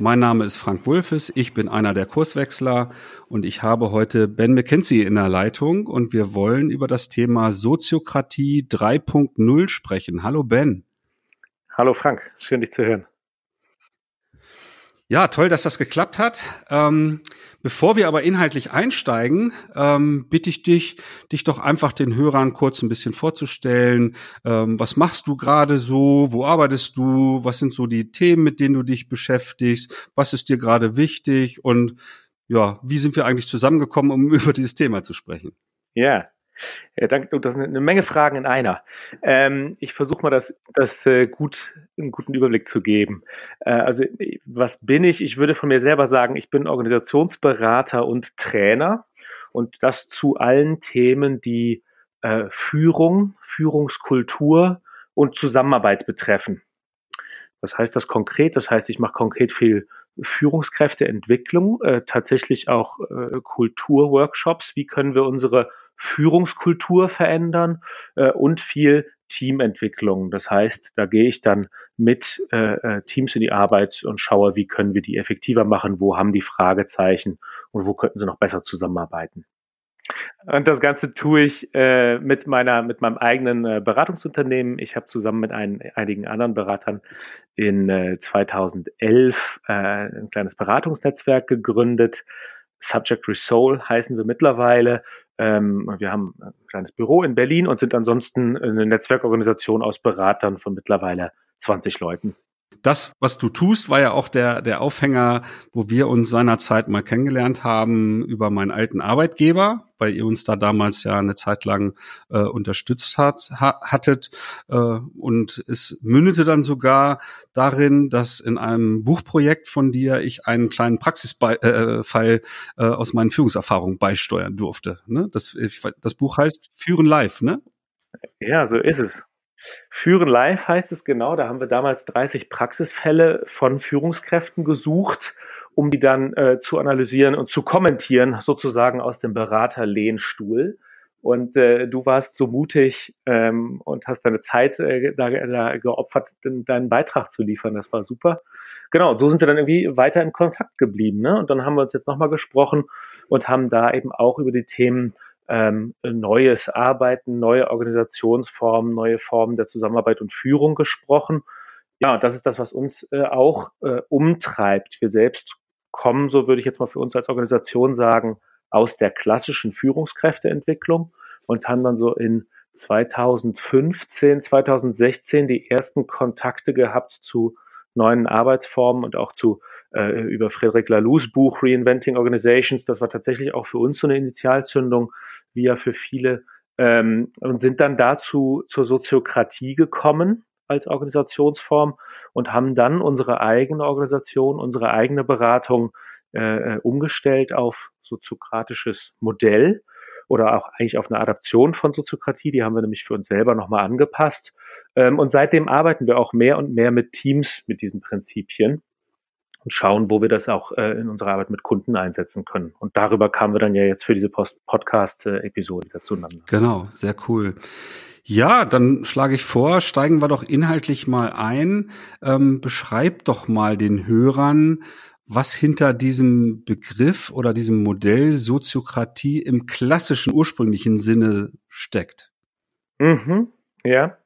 Mein Name ist Frank Wulfes, ich bin einer der Kurswechsler und ich habe heute Ben McKenzie in der Leitung und wir wollen über das Thema Soziokratie 3.0 sprechen. Hallo Ben. Hallo Frank, schön dich zu hören. Ja, toll, dass das geklappt hat. Ähm, bevor wir aber inhaltlich einsteigen, ähm, bitte ich dich, dich doch einfach den Hörern kurz ein bisschen vorzustellen. Ähm, was machst du gerade so? Wo arbeitest du? Was sind so die Themen, mit denen du dich beschäftigst? Was ist dir gerade wichtig? Und ja, wie sind wir eigentlich zusammengekommen, um über dieses Thema zu sprechen? Ja, ja, danke, das sind eine Menge Fragen in einer. Ähm, ich versuche mal, das, das äh, gut, einen guten Überblick zu geben. Äh, also, was bin ich? Ich würde von mir selber sagen, ich bin Organisationsberater und Trainer und das zu allen Themen, die äh, Führung, Führungskultur und Zusammenarbeit betreffen. Was heißt das konkret? Das heißt, ich mache konkret viel Führungskräfteentwicklung, äh, tatsächlich auch äh, Kulturworkshops. Wie können wir unsere Führungskultur verändern äh, und viel Teamentwicklung. Das heißt, da gehe ich dann mit äh, äh, Teams in die Arbeit und schaue, wie können wir die effektiver machen, wo haben die Fragezeichen und wo könnten sie noch besser zusammenarbeiten. Und das Ganze tue ich äh, mit meiner, mit meinem eigenen äh, Beratungsunternehmen. Ich habe zusammen mit ein, einigen anderen Beratern in äh, 2011 äh, ein kleines Beratungsnetzwerk gegründet. Subject Resoul heißen wir mittlerweile ähm, wir haben ein kleines Büro in Berlin und sind ansonsten eine Netzwerkorganisation aus Beratern von mittlerweile 20 Leuten das, was du tust, war ja auch der, der Aufhänger, wo wir uns seinerzeit mal kennengelernt haben über meinen alten Arbeitgeber, weil ihr uns da damals ja eine Zeit lang äh, unterstützt hat, ha, hattet. Äh, und es mündete dann sogar darin, dass in einem Buchprojekt von dir ich einen kleinen Praxisfall äh, äh, aus meinen Führungserfahrungen beisteuern durfte. Ne? Das, das Buch heißt Führen live, ne? Ja, so ist es. Führen live heißt es genau. Da haben wir damals 30 Praxisfälle von Führungskräften gesucht, um die dann äh, zu analysieren und zu kommentieren, sozusagen aus dem Beraterlehnstuhl. Und äh, du warst so mutig ähm, und hast deine Zeit äh, da, da geopfert, deinen Beitrag zu liefern. Das war super. Genau, so sind wir dann irgendwie weiter in Kontakt geblieben. Ne? Und dann haben wir uns jetzt nochmal gesprochen und haben da eben auch über die Themen ähm, neues Arbeiten, neue Organisationsformen, neue Formen der Zusammenarbeit und Führung gesprochen. Ja, das ist das, was uns äh, auch äh, umtreibt. Wir selbst kommen, so würde ich jetzt mal für uns als Organisation sagen, aus der klassischen Führungskräfteentwicklung und haben dann so in 2015, 2016 die ersten Kontakte gehabt zu neuen Arbeitsformen und auch zu äh, über Frederic Laloux Buch Reinventing Organizations. Das war tatsächlich auch für uns so eine Initialzündung, wie ja für viele, ähm, und sind dann dazu zur Soziokratie gekommen als Organisationsform und haben dann unsere eigene Organisation, unsere eigene Beratung äh, äh umgestellt auf soziokratisches Modell oder auch eigentlich auf eine Adaption von Soziokratie. Die haben wir nämlich für uns selber nochmal angepasst. Ähm, und seitdem arbeiten wir auch mehr und mehr mit Teams mit diesen Prinzipien und schauen, wo wir das auch äh, in unserer Arbeit mit Kunden einsetzen können. Und darüber kamen wir dann ja jetzt für diese Podcast-Episode zueinander. Genau, sehr cool. Ja, dann schlage ich vor, steigen wir doch inhaltlich mal ein. Ähm, beschreib doch mal den Hörern, was hinter diesem Begriff oder diesem Modell Soziokratie im klassischen ursprünglichen Sinne steckt. Mhm, ja,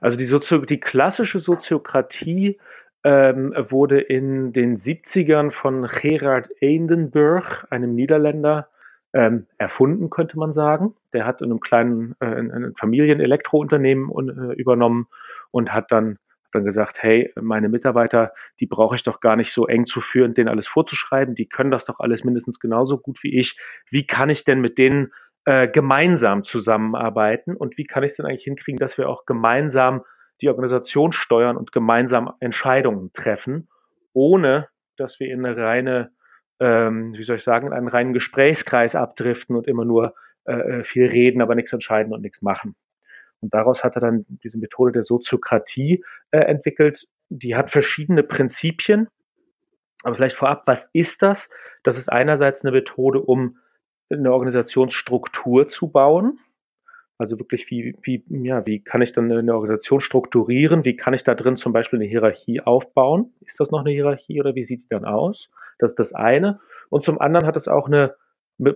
also die, Sozio die klassische Soziokratie ähm, wurde in den 70ern von Gerard Eindenburg, einem Niederländer, ähm, erfunden, könnte man sagen. Der hat in einem kleinen äh, in, in Familien-Elektrounternehmen äh, übernommen und hat dann dann gesagt, hey, meine Mitarbeiter, die brauche ich doch gar nicht so eng zu führen, denen alles vorzuschreiben, die können das doch alles mindestens genauso gut wie ich. Wie kann ich denn mit denen äh, gemeinsam zusammenarbeiten und wie kann ich es denn eigentlich hinkriegen, dass wir auch gemeinsam die Organisation steuern und gemeinsam Entscheidungen treffen, ohne dass wir in eine reine, ähm, wie soll ich sagen, in einen reinen Gesprächskreis abdriften und immer nur äh, viel reden, aber nichts entscheiden und nichts machen. Und daraus hat er dann diese Methode der Soziokratie äh, entwickelt. Die hat verschiedene Prinzipien. Aber vielleicht vorab, was ist das? Das ist einerseits eine Methode, um eine Organisationsstruktur zu bauen. Also wirklich, wie, wie, ja, wie kann ich dann eine Organisation strukturieren? Wie kann ich da drin zum Beispiel eine Hierarchie aufbauen? Ist das noch eine Hierarchie oder wie sieht die dann aus? Das ist das eine. Und zum anderen hat es auch eine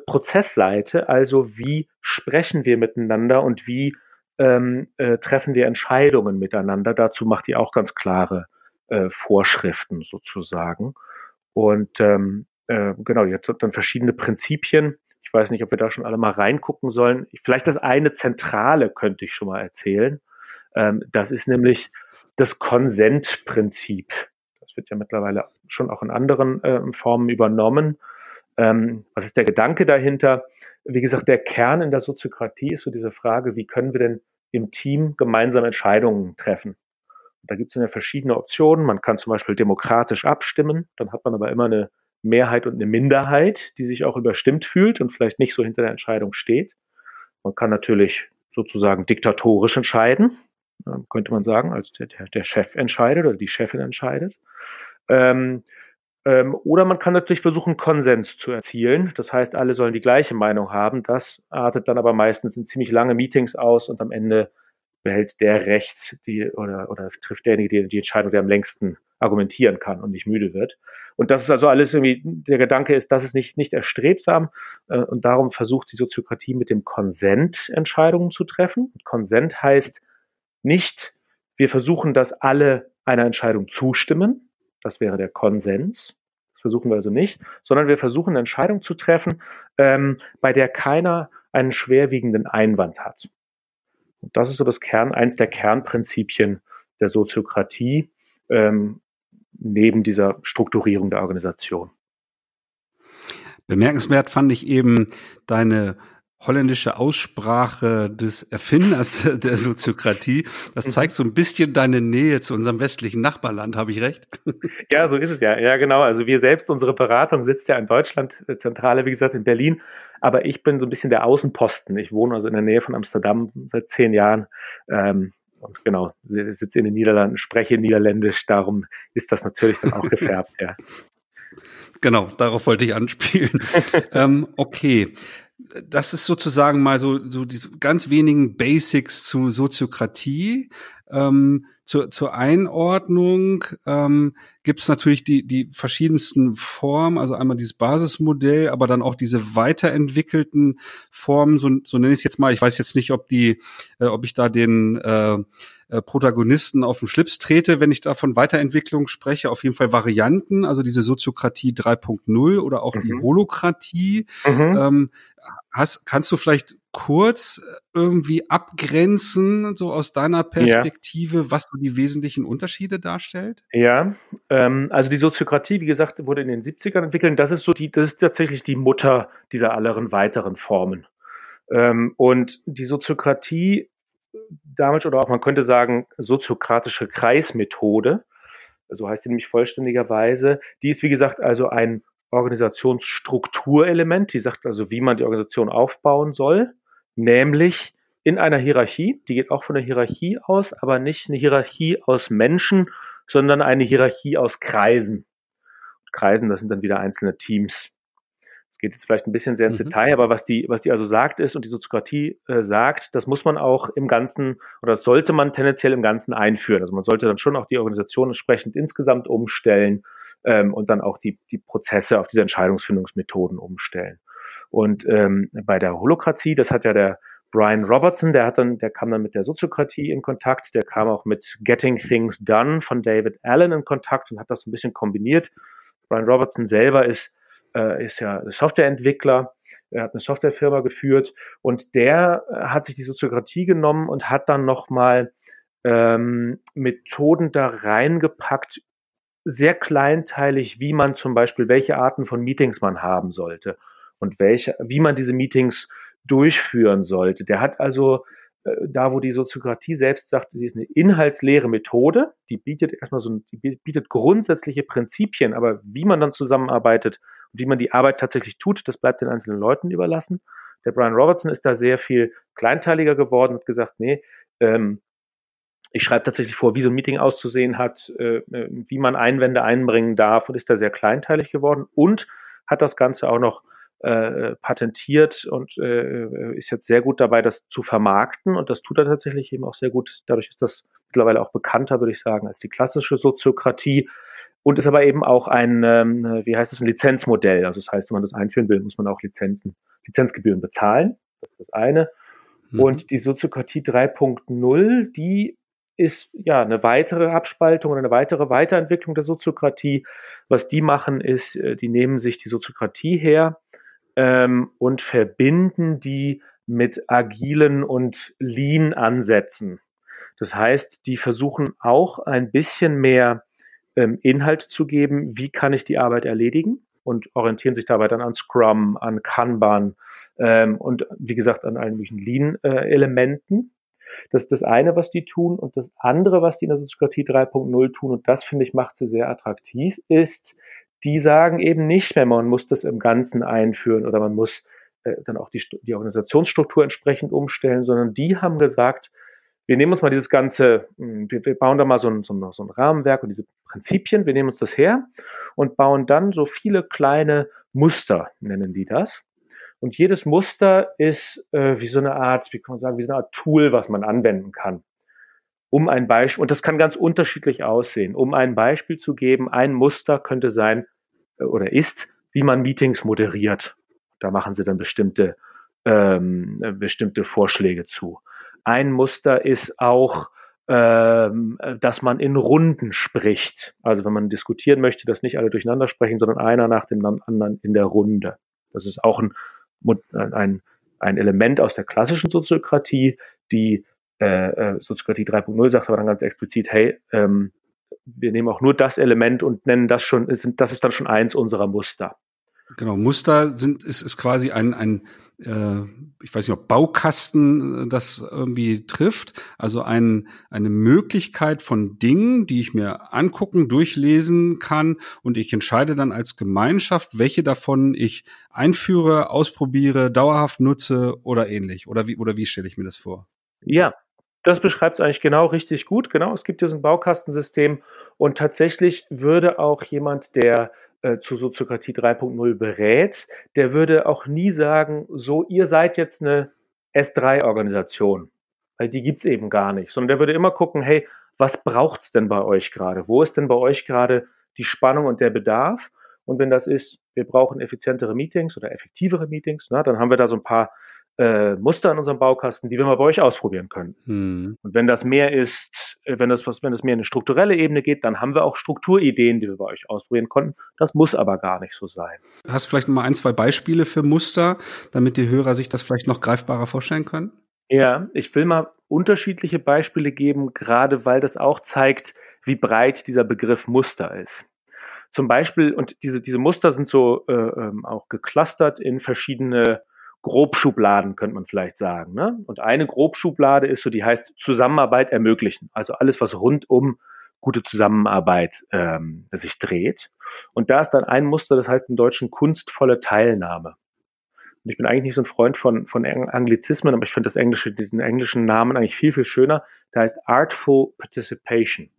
Prozessseite, also wie sprechen wir miteinander und wie ähm, äh, treffen wir Entscheidungen miteinander. Dazu macht die auch ganz klare äh, Vorschriften sozusagen. Und ähm, äh, genau, jetzt hat dann verschiedene Prinzipien. Weiß nicht, ob wir da schon alle mal reingucken sollen. Vielleicht das eine Zentrale könnte ich schon mal erzählen. Ähm, das ist nämlich das Konsentprinzip. Das wird ja mittlerweile schon auch in anderen äh, Formen übernommen. Ähm, was ist der Gedanke dahinter? Wie gesagt, der Kern in der Soziokratie ist so diese Frage, wie können wir denn im Team gemeinsam Entscheidungen treffen? Und da gibt es ja verschiedene Optionen. Man kann zum Beispiel demokratisch abstimmen, dann hat man aber immer eine Mehrheit und eine Minderheit, die sich auch überstimmt fühlt und vielleicht nicht so hinter der Entscheidung steht. Man kann natürlich sozusagen diktatorisch entscheiden, könnte man sagen, als der, der Chef entscheidet oder die Chefin entscheidet. Ähm, ähm, oder man kann natürlich versuchen, Konsens zu erzielen. Das heißt, alle sollen die gleiche Meinung haben. Das artet dann aber meistens in ziemlich lange Meetings aus und am Ende behält der Recht die, oder, oder trifft derjenige die, die Entscheidung, der am längsten argumentieren kann und nicht müde wird. Und das ist also alles irgendwie, der Gedanke ist, das ist nicht, nicht erstrebsam äh, und darum versucht die Soziokratie mit dem Konsent Entscheidungen zu treffen. Konsent heißt nicht, wir versuchen, dass alle einer Entscheidung zustimmen, das wäre der Konsens. Das versuchen wir also nicht, sondern wir versuchen eine Entscheidung zu treffen, ähm, bei der keiner einen schwerwiegenden Einwand hat. Und das ist so das Kern, eins der Kernprinzipien der Soziokratie ähm, neben dieser Strukturierung der Organisation. Bemerkenswert fand ich eben deine holländische Aussprache des Erfinders der Soziokratie. Das mhm. zeigt so ein bisschen deine Nähe zu unserem westlichen Nachbarland, habe ich recht? Ja, so ist es ja. Ja, genau. Also wir selbst, unsere Beratung sitzt ja in Deutschland, äh, Zentrale, wie gesagt, in Berlin. Aber ich bin so ein bisschen der Außenposten. Ich wohne also in der Nähe von Amsterdam seit zehn Jahren. Ähm, genau, sitze in den Niederlanden, spreche Niederländisch. Darum ist das natürlich dann auch gefärbt, ja. Genau, darauf wollte ich anspielen. ähm, okay das ist sozusagen mal so, so die ganz wenigen Basics zu Soziokratie. Ähm, zur, zur Einordnung ähm, gibt es natürlich die, die verschiedensten Formen, also einmal dieses Basismodell, aber dann auch diese weiterentwickelten Formen, so, so nenne ich es jetzt mal. Ich weiß jetzt nicht, ob die, äh, ob ich da den äh, äh, Protagonisten auf den Schlips trete, wenn ich da von Weiterentwicklung spreche. Auf jeden Fall Varianten, also diese Soziokratie 3.0 oder auch mhm. die Holokratie. Mhm. Ähm, hast, kannst du vielleicht kurz irgendwie abgrenzen, so aus deiner Perspektive, ja. was so die wesentlichen Unterschiede darstellt? Ja, ähm, also die Soziokratie, wie gesagt, wurde in den 70ern entwickelt. Das ist so die, das ist tatsächlich die Mutter dieser anderen weiteren Formen. Ähm, und die Soziokratie damals, oder auch man könnte sagen, soziokratische Kreismethode, so heißt sie nämlich vollständigerweise, die ist, wie gesagt, also ein Organisationsstrukturelement, die sagt also, wie man die Organisation aufbauen soll, nämlich in einer Hierarchie, die geht auch von der Hierarchie aus, aber nicht eine Hierarchie aus Menschen, sondern eine Hierarchie aus Kreisen. Kreisen, das sind dann wieder einzelne Teams. Es geht jetzt vielleicht ein bisschen sehr ins mhm. Detail, aber was die, was die also sagt ist und die Soziokratie äh, sagt, das muss man auch im Ganzen oder das sollte man tendenziell im Ganzen einführen. Also man sollte dann schon auch die Organisation entsprechend insgesamt umstellen ähm, und dann auch die, die Prozesse auf diese Entscheidungsfindungsmethoden umstellen. Und ähm, bei der Holokratie, das hat ja der Brian Robertson, der hat dann, der kam dann mit der Soziokratie in Kontakt, der kam auch mit Getting Things Done von David Allen in Kontakt und hat das ein bisschen kombiniert. Brian Robertson selber ist äh, ist ja Softwareentwickler, er hat eine Softwarefirma geführt und der äh, hat sich die Soziokratie genommen und hat dann nochmal ähm, Methoden da reingepackt, sehr kleinteilig, wie man zum Beispiel, welche Arten von Meetings man haben sollte und welche, wie man diese Meetings durchführen sollte. Der hat also äh, da, wo die Soziokratie selbst sagt, sie ist eine inhaltsleere Methode, die bietet erstmal so, die bietet grundsätzliche Prinzipien, aber wie man dann zusammenarbeitet, wie man die Arbeit tatsächlich tut, das bleibt den einzelnen Leuten überlassen. Der Brian Robertson ist da sehr viel kleinteiliger geworden und gesagt, nee, ähm, ich schreibe tatsächlich vor, wie so ein Meeting auszusehen hat, äh, wie man Einwände einbringen darf und ist da sehr kleinteilig geworden und hat das Ganze auch noch äh, patentiert und äh, ist jetzt sehr gut dabei, das zu vermarkten und das tut er tatsächlich eben auch sehr gut. Dadurch ist das mittlerweile auch bekannter, würde ich sagen, als die klassische Soziokratie und ist aber eben auch ein, ähm, wie heißt es, ein Lizenzmodell. Also das heißt, wenn man das einführen will, muss man auch Lizenzen, Lizenzgebühren bezahlen. Das ist das eine. Mhm. Und die Soziokratie 3.0, die ist ja eine weitere Abspaltung oder eine weitere Weiterentwicklung der Soziokratie. Was die machen, ist, äh, die nehmen sich die Soziokratie her ähm, und verbinden die mit agilen und Lean-Ansätzen. Das heißt, die versuchen auch ein bisschen mehr ähm, Inhalt zu geben, wie kann ich die Arbeit erledigen und orientieren sich dabei dann an Scrum, an Kanban ähm, und wie gesagt an allen möglichen Lean-Elementen. Das ist das eine, was die tun. Und das andere, was die in der Soziokratie 3.0 tun, und das finde ich macht sie sehr attraktiv, ist, die sagen eben nicht mehr, man muss das im Ganzen einführen oder man muss äh, dann auch die, die Organisationsstruktur entsprechend umstellen, sondern die haben gesagt, wir nehmen uns mal dieses ganze, hm, wir, bauen da mal so ein, so, ein, so ein Rahmenwerk und diese Prinzipien, wir nehmen uns das her und bauen dann so viele kleine Muster, nennen die das. Und jedes Muster ist äh, wie so eine Art, wie kann man sagen, wie so eine Art Tool, was man anwenden kann. Um ein Beispiel, und das kann ganz unterschiedlich aussehen. Um ein Beispiel zu geben, ein Muster könnte sein äh, oder ist, wie man Meetings moderiert. Da machen sie dann bestimmte, ähm, bestimmte Vorschläge zu. Ein Muster ist auch, ähm, dass man in Runden spricht. Also wenn man diskutieren möchte, dass nicht alle durcheinander sprechen, sondern einer nach dem anderen in der Runde. Das ist auch ein, ein, ein Element aus der klassischen Soziokratie, die äh, äh Soziokratie 3.0 sagt aber dann ganz explizit, hey, ähm, wir nehmen auch nur das Element und nennen das schon, das ist dann schon eins unserer Muster. Genau, Muster sind, ist, ist quasi ein, ein äh, ich weiß nicht, ob Baukasten äh, das irgendwie trifft, also ein, eine Möglichkeit von Dingen, die ich mir angucken, durchlesen kann und ich entscheide dann als Gemeinschaft, welche davon ich einführe, ausprobiere, dauerhaft nutze oder ähnlich. Oder wie, oder wie stelle ich mir das vor? Ja, das beschreibt es eigentlich genau richtig gut. Genau, es gibt hier so ein Baukastensystem und tatsächlich würde auch jemand, der äh, zu Soziokratie 3.0 berät, der würde auch nie sagen, so, ihr seid jetzt eine S3-Organisation, weil die gibt's eben gar nicht, sondern der würde immer gucken, hey, was braucht's denn bei euch gerade? Wo ist denn bei euch gerade die Spannung und der Bedarf? Und wenn das ist, wir brauchen effizientere Meetings oder effektivere Meetings, na, dann haben wir da so ein paar äh, Muster in unserem Baukasten, die wir mal bei euch ausprobieren können. Hm. Und wenn das mehr ist, äh, wenn das was, wenn das mehr in eine strukturelle Ebene geht, dann haben wir auch Strukturideen, die wir bei euch ausprobieren konnten. Das muss aber gar nicht so sein. Hast du vielleicht mal ein, zwei Beispiele für Muster, damit die Hörer sich das vielleicht noch greifbarer vorstellen können? Ja, ich will mal unterschiedliche Beispiele geben, gerade weil das auch zeigt, wie breit dieser Begriff Muster ist. Zum Beispiel, und diese, diese Muster sind so äh, ähm, auch geclustert in verschiedene Grobschubladen, könnte man vielleicht sagen. Ne? Und eine Grobschublade ist so, die heißt Zusammenarbeit ermöglichen. Also alles, was rund um gute Zusammenarbeit ähm, sich dreht. Und da ist dann ein Muster, das heißt im Deutschen kunstvolle Teilnahme. Und ich bin eigentlich nicht so ein Freund von, von Anglizismen, aber ich finde das Englische, diesen englischen Namen eigentlich viel, viel schöner. Der heißt Artful Participation.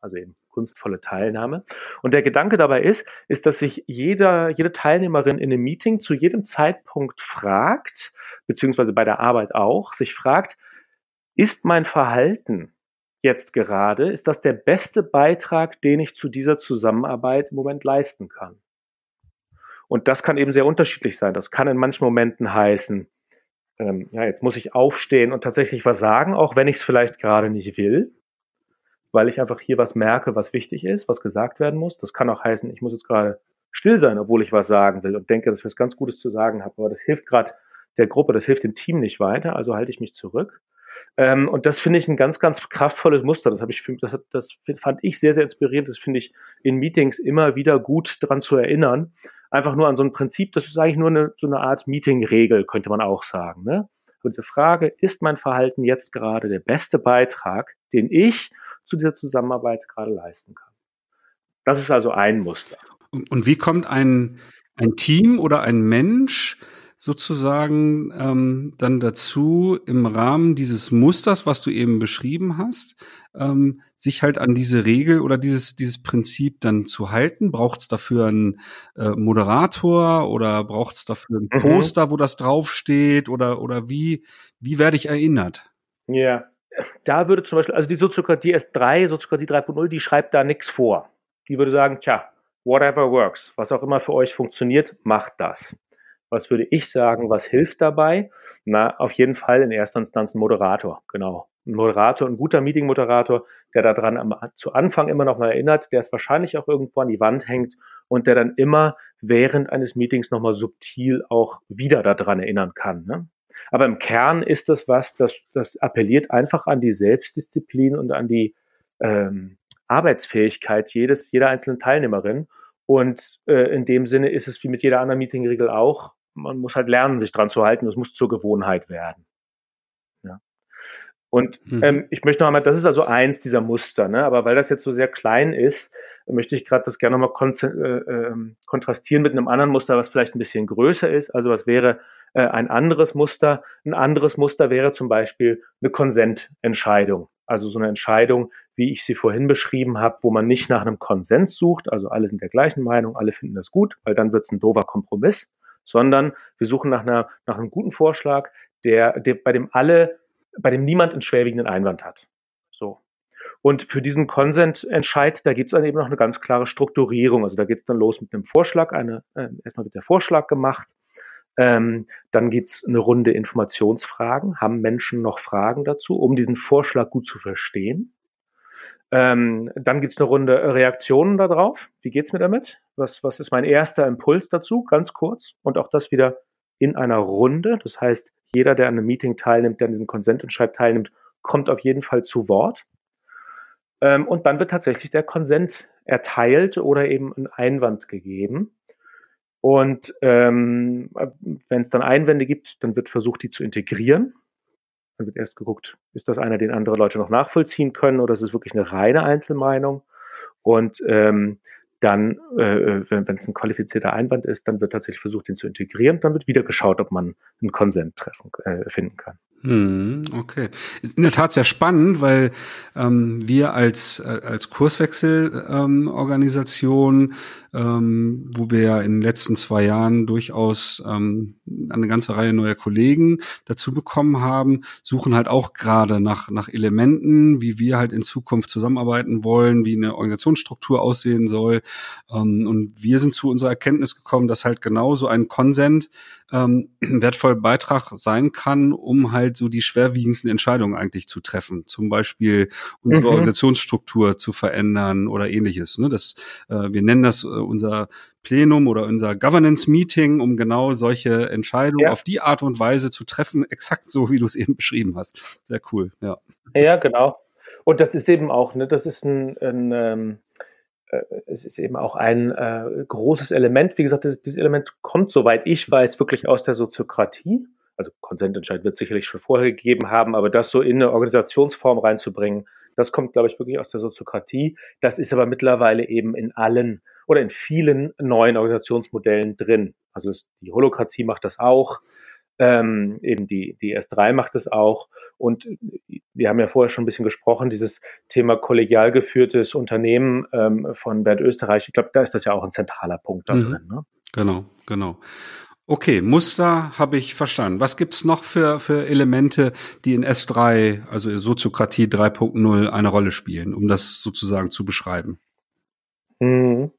Also eben kunstvolle Teilnahme. Und der Gedanke dabei ist, ist, dass sich jeder, jede Teilnehmerin in einem Meeting zu jedem Zeitpunkt fragt, beziehungsweise bei der Arbeit auch, sich fragt, ist mein Verhalten jetzt gerade, ist das der beste Beitrag, den ich zu dieser Zusammenarbeit im Moment leisten kann? Und das kann eben sehr unterschiedlich sein. Das kann in manchen Momenten heißen, ähm, ja, jetzt muss ich aufstehen und tatsächlich was sagen, auch wenn ich es vielleicht gerade nicht will weil ich einfach hier was merke, was wichtig ist, was gesagt werden muss. Das kann auch heißen, ich muss jetzt gerade still sein, obwohl ich was sagen will und denke, dass ich was ganz Gutes zu sagen habe. Aber das hilft gerade der Gruppe, das hilft dem Team nicht weiter, also halte ich mich zurück. Ähm, und das finde ich ein ganz, ganz kraftvolles Muster. Das ich, das, das fand ich sehr, sehr inspirierend. Das finde ich in Meetings immer wieder gut dran zu erinnern. Einfach nur an so ein Prinzip, das ist eigentlich nur eine, so eine Art Meeting-Regel, könnte man auch sagen. Ne? Und die Frage, ist mein Verhalten jetzt gerade der beste Beitrag, den ich zu dieser Zusammenarbeit gerade leisten kann. Das ist also ein Muster. Und, und wie kommt ein, ein Team oder ein Mensch sozusagen ähm, dann dazu, im Rahmen dieses Musters, was du eben beschrieben hast, ähm, sich halt an diese Regel oder dieses, dieses Prinzip dann zu halten? Braucht es dafür einen äh, Moderator oder braucht es dafür ein mhm. Poster, wo das draufsteht? Oder, oder wie, wie werde ich erinnert? Ja, da würde zum Beispiel, also die Soziokratie S3, Soziokratie 3.0, die schreibt da nichts vor. Die würde sagen, tja, whatever works, was auch immer für euch funktioniert, macht das. Was würde ich sagen, was hilft dabei? Na, auf jeden Fall in erster Instanz ein Moderator, genau. Ein Moderator, ein guter Meeting-Moderator, der daran am, zu Anfang immer noch mal erinnert, der es wahrscheinlich auch irgendwo an die Wand hängt und der dann immer während eines Meetings noch mal subtil auch wieder daran erinnern kann. Ne? Aber im Kern ist das was, das, das appelliert einfach an die Selbstdisziplin und an die ähm, Arbeitsfähigkeit jedes, jeder einzelnen Teilnehmerin. Und äh, in dem Sinne ist es wie mit jeder anderen Meetingregel auch, man muss halt lernen, sich dran zu halten. Das muss zur Gewohnheit werden. Ja. Und mhm. ähm, ich möchte noch einmal, das ist also eins dieser Muster, ne? aber weil das jetzt so sehr klein ist, möchte ich gerade das gerne nochmal kon äh, äh, kontrastieren mit einem anderen Muster, was vielleicht ein bisschen größer ist. Also was wäre äh, ein anderes Muster? Ein anderes Muster wäre zum Beispiel eine Konsententscheidung. Also so eine Entscheidung, wie ich sie vorhin beschrieben habe, wo man nicht nach einem Konsens sucht, also alle sind der gleichen Meinung, alle finden das gut, weil dann wird es ein doofer Kompromiss, sondern wir suchen nach, einer, nach einem guten Vorschlag, der, der, bei dem alle, bei dem niemand einen schwerwiegenden Einwand hat. So. Und für diesen Consent-Entscheid, da gibt es dann eben noch eine ganz klare Strukturierung. Also da geht es dann los mit einem Vorschlag, eine, äh, erstmal wird der Vorschlag gemacht, ähm, dann gibt's eine Runde Informationsfragen. Haben Menschen noch Fragen dazu, um diesen Vorschlag gut zu verstehen? Ähm, dann gibt's eine Runde Reaktionen darauf. Wie geht's mir damit? Was, was ist mein erster Impuls dazu? Ganz kurz. Und auch das wieder in einer Runde. Das heißt, jeder, der an einem Meeting teilnimmt, der an diesem Konsententscheid teilnimmt, kommt auf jeden Fall zu Wort. Ähm, und dann wird tatsächlich der Konsent erteilt oder eben ein Einwand gegeben. Und ähm, wenn es dann Einwände gibt, dann wird versucht, die zu integrieren. Dann wird erst geguckt, ist das einer, den andere Leute noch nachvollziehen können oder ist es wirklich eine reine Einzelmeinung? Und ähm, dann, äh, wenn es ein qualifizierter Einwand ist, dann wird tatsächlich versucht, den zu integrieren. Dann wird wieder geschaut, ob man einen Konsent treffen, äh, finden kann. Hm, okay. In der Tat sehr spannend, weil ähm, wir als, als Kurswechselorganisation ähm, ähm, wo wir ja in den letzten zwei Jahren durchaus ähm, eine ganze Reihe neuer Kollegen dazu bekommen haben, suchen halt auch gerade nach, nach Elementen, wie wir halt in Zukunft zusammenarbeiten wollen, wie eine Organisationsstruktur aussehen soll. Ähm, und wir sind zu unserer Erkenntnis gekommen, dass halt genauso ein Konsent ähm, wertvoller Beitrag sein kann, um halt so die schwerwiegendsten Entscheidungen eigentlich zu treffen. Zum Beispiel unsere mhm. Organisationsstruktur zu verändern oder ähnliches. Ne? Das, äh, wir nennen das äh, unser Plenum oder unser Governance-Meeting, um genau solche Entscheidungen ja. auf die Art und Weise zu treffen, exakt so, wie du es eben beschrieben hast. Sehr cool, ja. Ja, genau. Und das ist eben auch, ne, das ist ein, ein ähm, äh, es ist eben auch ein äh, großes Element. Wie gesagt, dieses Element kommt, soweit ich weiß, wirklich aus der Soziokratie. Also Konsententscheid wird sicherlich schon vorher gegeben haben, aber das so in eine Organisationsform reinzubringen, das kommt, glaube ich, wirklich aus der Soziokratie. Das ist aber mittlerweile eben in allen oder in vielen neuen Organisationsmodellen drin. Also es, die Holokratie macht das auch, ähm, eben die, die S3 macht es auch. Und wir haben ja vorher schon ein bisschen gesprochen, dieses Thema kollegial geführtes Unternehmen ähm, von Bernd Österreich. Ich glaube, da ist das ja auch ein zentraler Punkt da mhm. drin. Ne? Genau, genau. Okay, Muster habe ich verstanden. Was gibt's noch für, für Elemente, die in S3, also Soziokratie 3.0, eine Rolle spielen, um das sozusagen zu beschreiben? Mhm.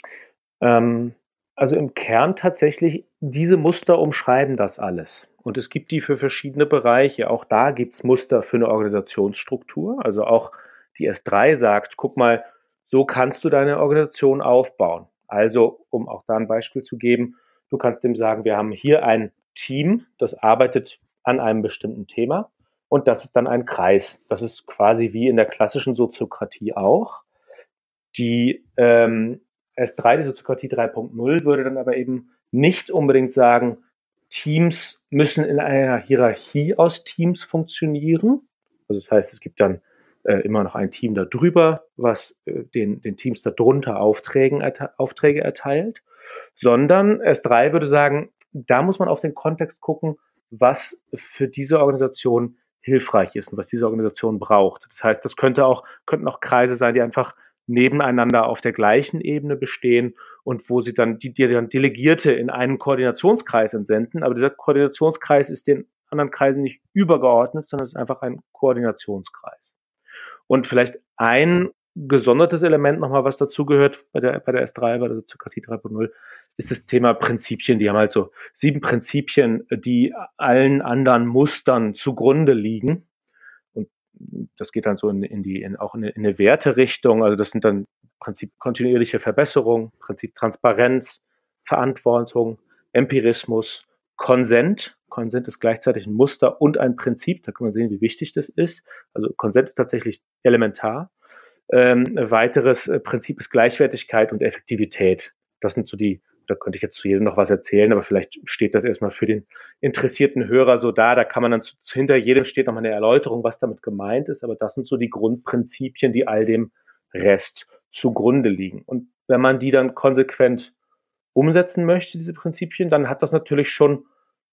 Ähm, also im Kern tatsächlich, diese Muster umschreiben das alles. Und es gibt die für verschiedene Bereiche. Auch da gibt's Muster für eine Organisationsstruktur. Also auch die S3 sagt, guck mal, so kannst du deine Organisation aufbauen. Also, um auch da ein Beispiel zu geben, Du kannst dem sagen, wir haben hier ein Team, das arbeitet an einem bestimmten Thema und das ist dann ein Kreis. Das ist quasi wie in der klassischen Soziokratie auch. Die ähm, S3, die Soziokratie 3.0, würde dann aber eben nicht unbedingt sagen, Teams müssen in einer Hierarchie aus Teams funktionieren. Also das heißt, es gibt dann äh, immer noch ein Team darüber, was äh, den, den Teams darunter Aufträge erteilt sondern S3 würde sagen, da muss man auf den Kontext gucken, was für diese Organisation hilfreich ist und was diese Organisation braucht. Das heißt, das könnte auch, könnten auch Kreise sein, die einfach nebeneinander auf der gleichen Ebene bestehen und wo sie dann, die, die dann Delegierte in einen Koordinationskreis entsenden. Aber dieser Koordinationskreis ist den anderen Kreisen nicht übergeordnet, sondern es ist einfach ein Koordinationskreis. Und vielleicht ein gesondertes Element nochmal, was dazugehört bei der, bei der S3, bei der Soziokratie 3.0, ist das Thema Prinzipien. Die haben halt so sieben Prinzipien, die allen anderen Mustern zugrunde liegen. Und das geht dann so in, in die, in, auch in eine, in eine Werterichtung. Also das sind dann Prinzip kontinuierliche Verbesserung, Prinzip Transparenz, Verantwortung, Empirismus, Konsent. Konsent ist gleichzeitig ein Muster und ein Prinzip. Da kann man sehen, wie wichtig das ist. Also Konsent ist tatsächlich elementar. Ähm, weiteres äh, Prinzip ist Gleichwertigkeit und Effektivität. Das sind so die, da könnte ich jetzt zu jedem noch was erzählen, aber vielleicht steht das erstmal für den interessierten Hörer so da. Da kann man dann zu, hinter jedem steht nochmal eine Erläuterung, was damit gemeint ist, aber das sind so die Grundprinzipien, die all dem Rest zugrunde liegen. Und wenn man die dann konsequent umsetzen möchte, diese Prinzipien, dann hat das natürlich schon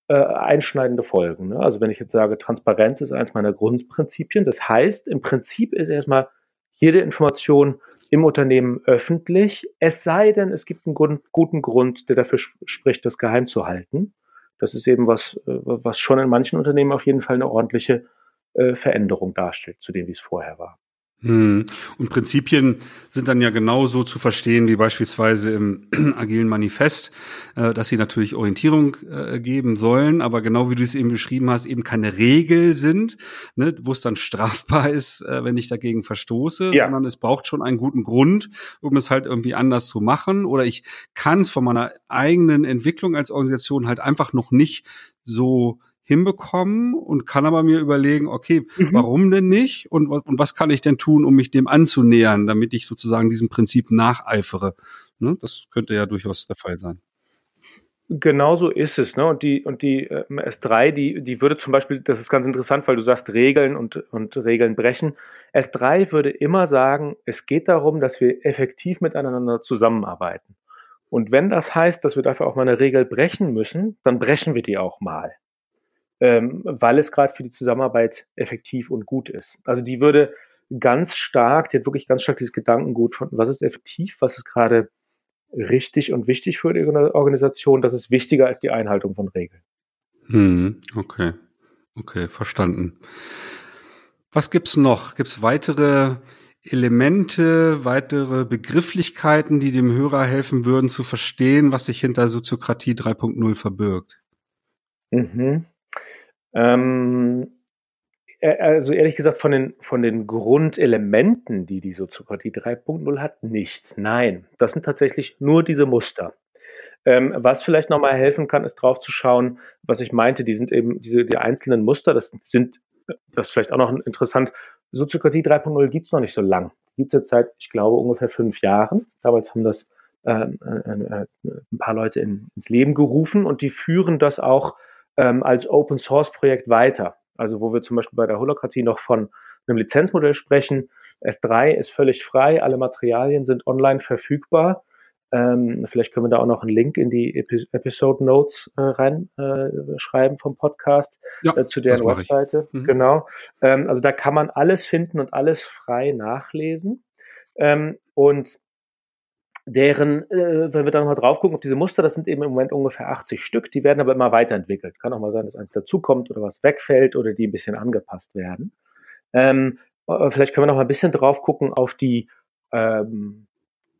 äh, einschneidende Folgen. Ne? Also wenn ich jetzt sage, Transparenz ist eins meiner Grundprinzipien, das heißt, im Prinzip ist erstmal jede Information im Unternehmen öffentlich, es sei denn, es gibt einen guten Grund, der dafür spricht, das geheim zu halten. Das ist eben was, äh, was schon in manchen Unternehmen auf jeden Fall eine ordentliche äh, Veränderung darstellt zu dem, wie es vorher war. Hm. Und Prinzipien sind dann ja genauso zu verstehen wie beispielsweise im agilen Manifest, äh, dass sie natürlich Orientierung äh, geben sollen, aber genau wie du es eben beschrieben hast, eben keine Regel sind, ne, wo es dann strafbar ist, äh, wenn ich dagegen verstoße, ja. sondern es braucht schon einen guten Grund, um es halt irgendwie anders zu machen. Oder ich kann es von meiner eigenen Entwicklung als Organisation halt einfach noch nicht so hinbekommen und kann aber mir überlegen, okay, mhm. warum denn nicht und, und was kann ich denn tun, um mich dem anzunähern, damit ich sozusagen diesem Prinzip nacheifere. Ne? Das könnte ja durchaus der Fall sein. Genau so ist es. Ne? Und die, und die äh, S3, die, die würde zum Beispiel, das ist ganz interessant, weil du sagst Regeln und, und Regeln brechen. S3 würde immer sagen, es geht darum, dass wir effektiv miteinander zusammenarbeiten. Und wenn das heißt, dass wir dafür auch mal eine Regel brechen müssen, dann brechen wir die auch mal ähm, weil es gerade für die Zusammenarbeit effektiv und gut ist. Also die würde ganz stark, die hat wirklich ganz stark dieses Gedankengut von, was ist effektiv, was ist gerade richtig und wichtig für die Organisation, das ist wichtiger als die Einhaltung von Regeln. Hm, okay, okay, verstanden. Was gibt's noch? Gibt's weitere Elemente, weitere Begrifflichkeiten, die dem Hörer helfen würden zu verstehen, was sich hinter Soziokratie 3.0 verbirgt? Mhm. Ähm, also ehrlich gesagt, von den, von den Grundelementen, die die Soziopathie 3.0 hat, nichts. Nein, das sind tatsächlich nur diese Muster. Ähm, was vielleicht nochmal helfen kann, ist drauf zu schauen, was ich meinte, die sind eben diese die einzelnen Muster, das sind, das ist vielleicht auch noch interessant, Soziokratie 3.0 gibt's noch nicht so lang. Gibt es seit, ich glaube, ungefähr fünf Jahren. Damals haben das äh, äh, ein paar Leute in, ins Leben gerufen und die führen das auch ähm, als Open Source Projekt weiter. Also wo wir zum Beispiel bei der Holokratie noch von einem Lizenzmodell sprechen. S3 ist völlig frei, alle Materialien sind online verfügbar. Ähm, vielleicht können wir da auch noch einen Link in die Epi Episode Notes äh, reinschreiben äh, vom Podcast ja, äh, zu deren Webseite. Mhm. Genau. Ähm, also da kann man alles finden und alles frei nachlesen. Ähm, und deren, äh, wenn wir da nochmal drauf gucken auf diese Muster, das sind eben im Moment ungefähr 80 Stück, die werden aber immer weiterentwickelt. Kann auch mal sein, dass eins dazukommt oder was wegfällt oder die ein bisschen angepasst werden. Ähm, äh, vielleicht können wir noch mal ein bisschen drauf gucken auf die ähm,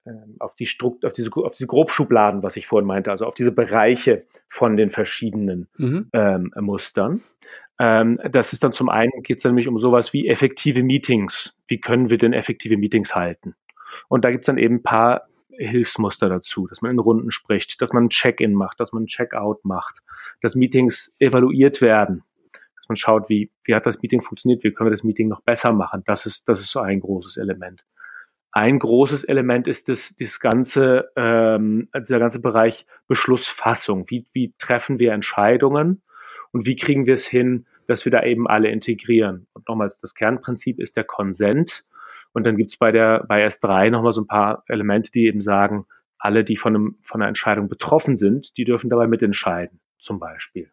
ähm, auf die Strukt, auf diese, auf diese Grobschubladen, was ich vorhin meinte, also auf diese Bereiche von den verschiedenen mhm. ähm, Mustern. Ähm, das ist dann zum einen geht es nämlich um sowas wie effektive Meetings. Wie können wir denn effektive Meetings halten? Und da gibt es dann eben ein paar Hilfsmuster dazu, dass man in Runden spricht, dass man ein Check-in macht, dass man ein Check-out macht, dass Meetings evaluiert werden, dass man schaut, wie, wie hat das Meeting funktioniert, wie können wir das Meeting noch besser machen. Das ist, das ist so ein großes Element. Ein großes Element ist das, das ganze, ähm, dieser ganze Bereich Beschlussfassung. Wie, wie treffen wir Entscheidungen und wie kriegen wir es hin, dass wir da eben alle integrieren? Und nochmals, das Kernprinzip ist der Konsent. Und dann gibt's bei der bei S3 nochmal so ein paar Elemente, die eben sagen, alle, die von, einem, von einer Entscheidung betroffen sind, die dürfen dabei mitentscheiden. zum Beispiel.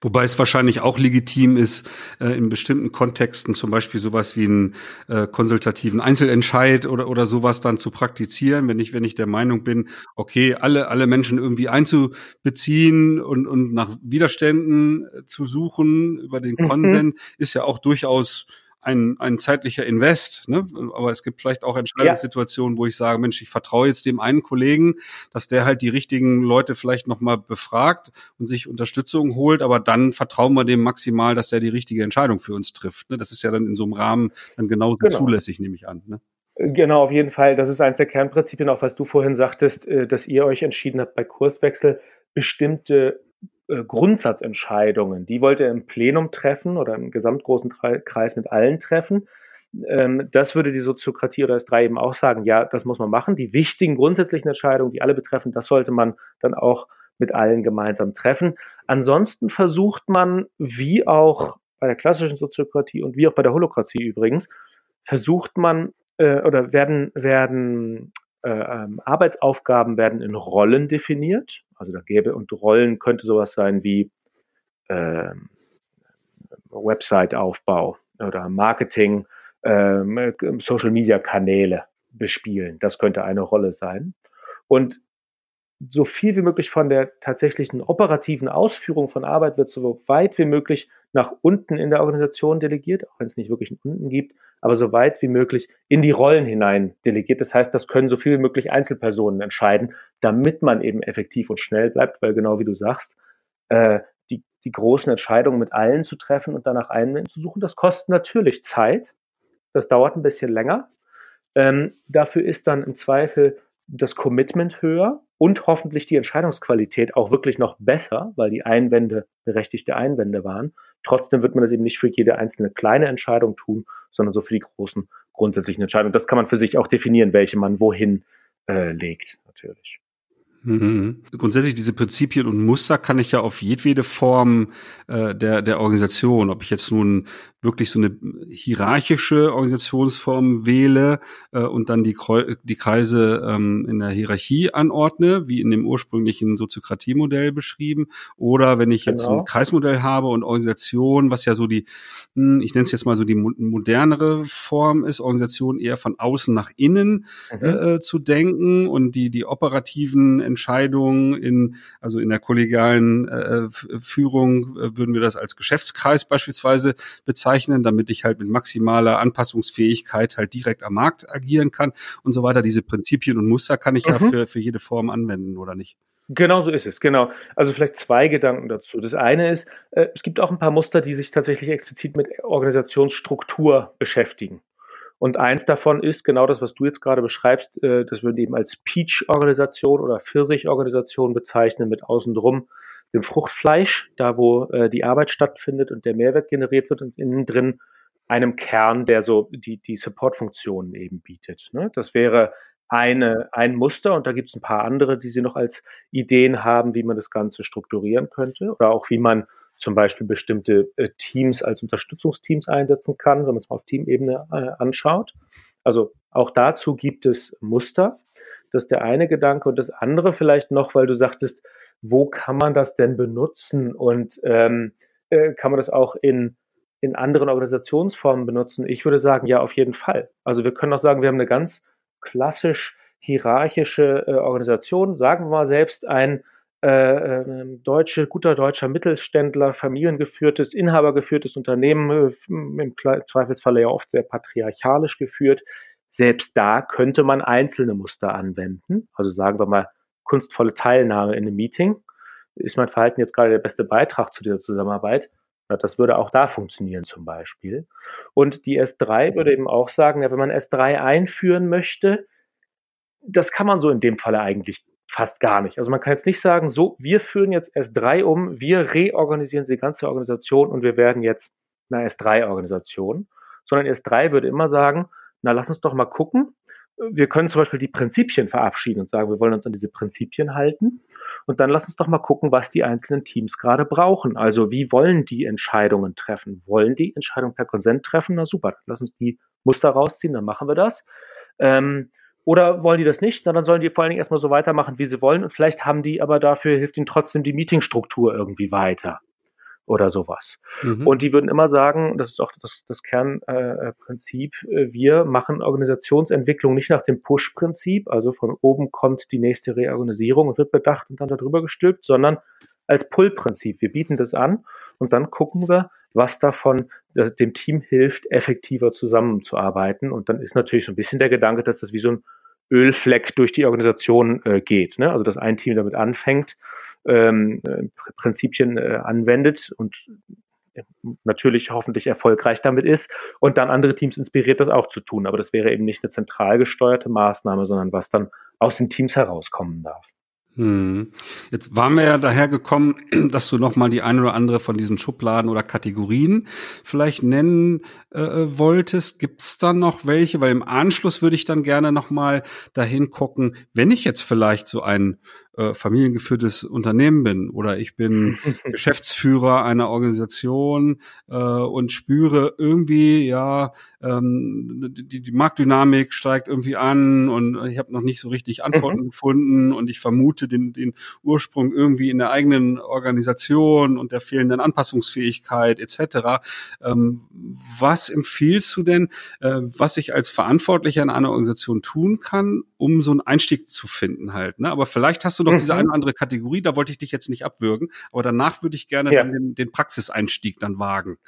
Wobei es wahrscheinlich auch legitim ist, äh, in bestimmten Kontexten zum Beispiel sowas wie einen äh, konsultativen Einzelentscheid oder, oder sowas dann zu praktizieren, wenn ich, wenn ich der Meinung bin, okay, alle, alle Menschen irgendwie einzubeziehen und, und nach Widerständen äh, zu suchen über den mhm. Ist ja auch durchaus ein, ein zeitlicher Invest, ne? aber es gibt vielleicht auch Entscheidungssituationen, ja. wo ich sage, Mensch, ich vertraue jetzt dem einen Kollegen, dass der halt die richtigen Leute vielleicht nochmal befragt und sich Unterstützung holt, aber dann vertrauen wir dem maximal, dass der die richtige Entscheidung für uns trifft. Ne? Das ist ja dann in so einem Rahmen dann genauso genau. zulässig, nehme ich an. Ne? Genau, auf jeden Fall. Das ist eines der Kernprinzipien, auch was du vorhin sagtest, äh, dass ihr euch entschieden habt, bei Kurswechsel bestimmte äh, Grundsatzentscheidungen, die wollte er im Plenum treffen oder im gesamtgroßen Kreis mit allen treffen. Ähm, das würde die Soziokratie oder S3 eben auch sagen, ja, das muss man machen. Die wichtigen grundsätzlichen Entscheidungen, die alle betreffen, das sollte man dann auch mit allen gemeinsam treffen. Ansonsten versucht man, wie auch bei der klassischen Soziokratie und wie auch bei der Holokratie übrigens, versucht man äh, oder werden, werden äh, ähm, Arbeitsaufgaben werden in Rollen definiert. Also da gäbe und Rollen könnte sowas sein wie äh, Website-Aufbau oder Marketing, äh, Social-Media-Kanäle bespielen. Das könnte eine Rolle sein. Und so viel wie möglich von der tatsächlichen operativen Ausführung von Arbeit wird so weit wie möglich nach unten in der Organisation delegiert, auch wenn es nicht wirklich einen unten gibt, aber so weit wie möglich in die Rollen hinein delegiert. Das heißt, das können so viel wie möglich Einzelpersonen entscheiden, damit man eben effektiv und schnell bleibt, weil genau wie du sagst, äh, die, die großen Entscheidungen mit allen zu treffen und danach einen zu suchen, das kostet natürlich Zeit. Das dauert ein bisschen länger. Ähm, dafür ist dann im Zweifel das Commitment höher und hoffentlich die Entscheidungsqualität auch wirklich noch besser, weil die Einwände berechtigte Einwände waren. Trotzdem wird man das eben nicht für jede einzelne kleine Entscheidung tun, sondern so für die großen grundsätzlichen Entscheidungen. Das kann man für sich auch definieren, welche man wohin äh, legt, natürlich. Mhm. Grundsätzlich diese Prinzipien und Muster kann ich ja auf jedwede Form äh, der, der Organisation, ob ich jetzt nun wirklich so eine hierarchische Organisationsform wähle äh, und dann die, die Kreise ähm, in der Hierarchie anordne, wie in dem ursprünglichen Soziokratiemodell beschrieben, oder wenn ich genau. jetzt ein genau. Kreismodell habe und Organisation, was ja so die, hm, ich nenne es jetzt mal so die modernere Form ist, Organisation eher von außen nach innen mhm. äh, zu denken und die die operativen Entscheidungen in also in der kollegialen äh, Führung äh, würden wir das als Geschäftskreis beispielsweise bezeichnen damit ich halt mit maximaler Anpassungsfähigkeit halt direkt am Markt agieren kann und so weiter. Diese Prinzipien und Muster kann ich mhm. ja für, für jede Form anwenden, oder nicht? Genau so ist es, genau. Also vielleicht zwei Gedanken dazu. Das eine ist, äh, es gibt auch ein paar Muster, die sich tatsächlich explizit mit Organisationsstruktur beschäftigen. Und eins davon ist genau das, was du jetzt gerade beschreibst. Äh, das würden eben als Peach-Organisation oder Pfirsich-Organisation bezeichnen mit außen drum dem Fruchtfleisch, da wo äh, die Arbeit stattfindet und der Mehrwert generiert wird und innen drin einem Kern, der so die, die Support-Funktionen eben bietet. Ne? Das wäre eine, ein Muster und da gibt es ein paar andere, die Sie noch als Ideen haben, wie man das Ganze strukturieren könnte oder auch wie man zum Beispiel bestimmte äh, Teams als Unterstützungsteams einsetzen kann, wenn man es mal auf Teamebene äh, anschaut. Also auch dazu gibt es Muster. Das ist der eine Gedanke und das andere vielleicht noch, weil du sagtest, wo kann man das denn benutzen und ähm, äh, kann man das auch in, in anderen Organisationsformen benutzen? Ich würde sagen, ja, auf jeden Fall. Also wir können auch sagen, wir haben eine ganz klassisch hierarchische äh, Organisation, sagen wir mal selbst ein äh, äh, deutsche, guter deutscher Mittelständler, familiengeführtes, inhabergeführtes Unternehmen, äh, im Zweifelsfalle ja oft sehr patriarchalisch geführt. Selbst da könnte man einzelne Muster anwenden. Also sagen wir mal kunstvolle Teilnahme in einem Meeting. Ist mein Verhalten jetzt gerade der beste Beitrag zu dieser Zusammenarbeit? Das würde auch da funktionieren zum Beispiel. Und die S3 würde eben auch sagen, ja, wenn man S3 einführen möchte, das kann man so in dem Falle eigentlich fast gar nicht. Also man kann jetzt nicht sagen, so, wir führen jetzt S3 um, wir reorganisieren die ganze Organisation und wir werden jetzt eine S3-Organisation, sondern S3 würde immer sagen, na, lass uns doch mal gucken, wir können zum Beispiel die Prinzipien verabschieden und sagen, wir wollen uns an diese Prinzipien halten. Und dann lass uns doch mal gucken, was die einzelnen Teams gerade brauchen. Also wie wollen die Entscheidungen treffen? Wollen die Entscheidungen per Konsent treffen? Na super, lass uns die Muster rausziehen, dann machen wir das. Ähm, Oder wollen die das nicht? Na, dann sollen die vor allen Dingen erstmal so weitermachen, wie sie wollen. Und vielleicht haben die, aber dafür hilft ihnen trotzdem die Meetingstruktur irgendwie weiter oder sowas. Mhm. Und die würden immer sagen, das ist auch das, das Kernprinzip, äh, äh, wir machen Organisationsentwicklung nicht nach dem Push-Prinzip, also von oben kommt die nächste Reorganisierung und wird bedacht und dann darüber gestülpt, sondern als Pull-Prinzip. Wir bieten das an und dann gucken wir, was davon äh, dem Team hilft, effektiver zusammenzuarbeiten. Und dann ist natürlich so ein bisschen der Gedanke, dass das wie so ein Ölfleck durch die Organisation äh, geht. Ne? Also dass ein Team damit anfängt ähm, äh, Prinzipien äh, anwendet und äh, natürlich hoffentlich erfolgreich damit ist und dann andere Teams inspiriert, das auch zu tun. Aber das wäre eben nicht eine zentral gesteuerte Maßnahme, sondern was dann aus den Teams herauskommen darf. Hm. Jetzt waren wir ja daher gekommen, dass du noch mal die ein oder andere von diesen Schubladen oder Kategorien vielleicht nennen äh, wolltest. Gibt es dann noch welche? Weil im Anschluss würde ich dann gerne noch mal dahin gucken, wenn ich jetzt vielleicht so ein äh, familiengeführtes Unternehmen bin oder ich bin Geschäftsführer einer Organisation äh, und spüre irgendwie, ja, ähm, die, die Marktdynamik steigt irgendwie an und ich habe noch nicht so richtig Antworten mhm. gefunden und ich vermute den, den Ursprung irgendwie in der eigenen Organisation und der fehlenden Anpassungsfähigkeit etc. Ähm, was empfiehlst du denn, äh, was ich als Verantwortlicher in einer Organisation tun kann, um so einen Einstieg zu finden halt? Ne? Aber vielleicht hast du noch mhm. diese eine oder andere Kategorie, da wollte ich dich jetzt nicht abwürgen, aber danach würde ich gerne ja. den, den Praxiseinstieg dann wagen.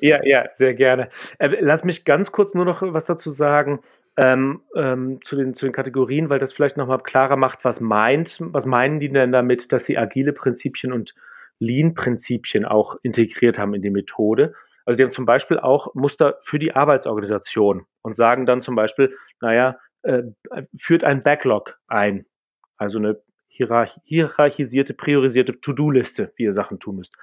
Ja, ja, sehr gerne. Äh, lass mich ganz kurz nur noch was dazu sagen. Ähm, ähm, zu, den, zu den Kategorien, weil das vielleicht nochmal klarer macht, was meint, was meinen die denn damit, dass sie agile Prinzipien und Lean-Prinzipien auch integriert haben in die Methode. Also die haben zum Beispiel auch Muster für die Arbeitsorganisation und sagen dann zum Beispiel, naja, äh, führt ein Backlog ein, also eine hierarchisierte, priorisierte To-Do-Liste, wie ihr Sachen tun müsst.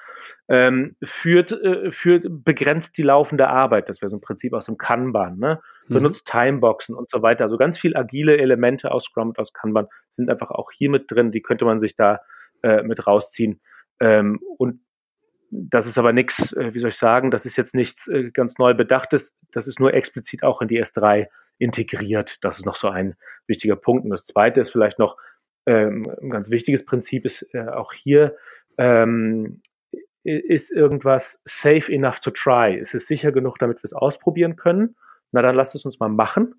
Ähm, führt, äh, führt, begrenzt die laufende Arbeit, das wäre so ein Prinzip aus dem Kanban, ne? Mhm. benutzt mhm. Timeboxen und so weiter. Also ganz viel agile Elemente aus Scrum und aus Kanban sind einfach auch hier mit drin, die könnte man sich da äh, mit rausziehen. Ähm, und das ist aber nichts, äh, wie soll ich sagen, das ist jetzt nichts äh, ganz neu bedachtes, das ist nur explizit auch in die S3 integriert. Das ist noch so ein wichtiger Punkt. Und das zweite ist vielleicht noch, ähm, ein ganz wichtiges Prinzip ist äh, auch hier, ähm, ist irgendwas safe enough to try? Ist es sicher genug, damit wir es ausprobieren können? Na, dann lasst es uns mal machen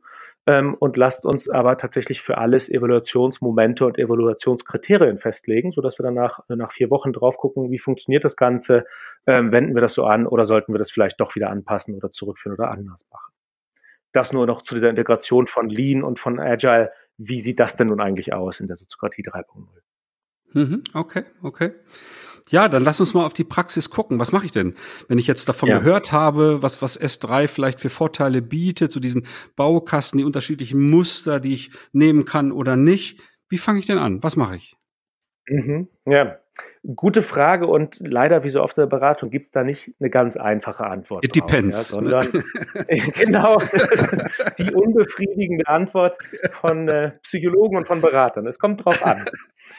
ähm, und lasst uns aber tatsächlich für alles Evaluationsmomente und Evaluationskriterien festlegen, sodass wir danach nach vier Wochen drauf gucken, wie funktioniert das Ganze, ähm, wenden wir das so an oder sollten wir das vielleicht doch wieder anpassen oder zurückführen oder anders machen. Das nur noch zu dieser Integration von Lean und von Agile wie sieht das denn nun eigentlich aus in der Soziokratie 3.0? Mhm, okay, okay. Ja, dann lass uns mal auf die Praxis gucken. Was mache ich denn, wenn ich jetzt davon ja. gehört habe, was, was S3 vielleicht für Vorteile bietet, zu so diesen Baukasten, die unterschiedlichen Muster, die ich nehmen kann oder nicht? Wie fange ich denn an? Was mache ich? Mhm, ja, Gute Frage und leider, wie so oft in der Beratung, gibt es da nicht eine ganz einfache Antwort. It drauf, depends. Ja, sondern genau die unbefriedigende Antwort von äh, Psychologen und von Beratern. Es kommt drauf an.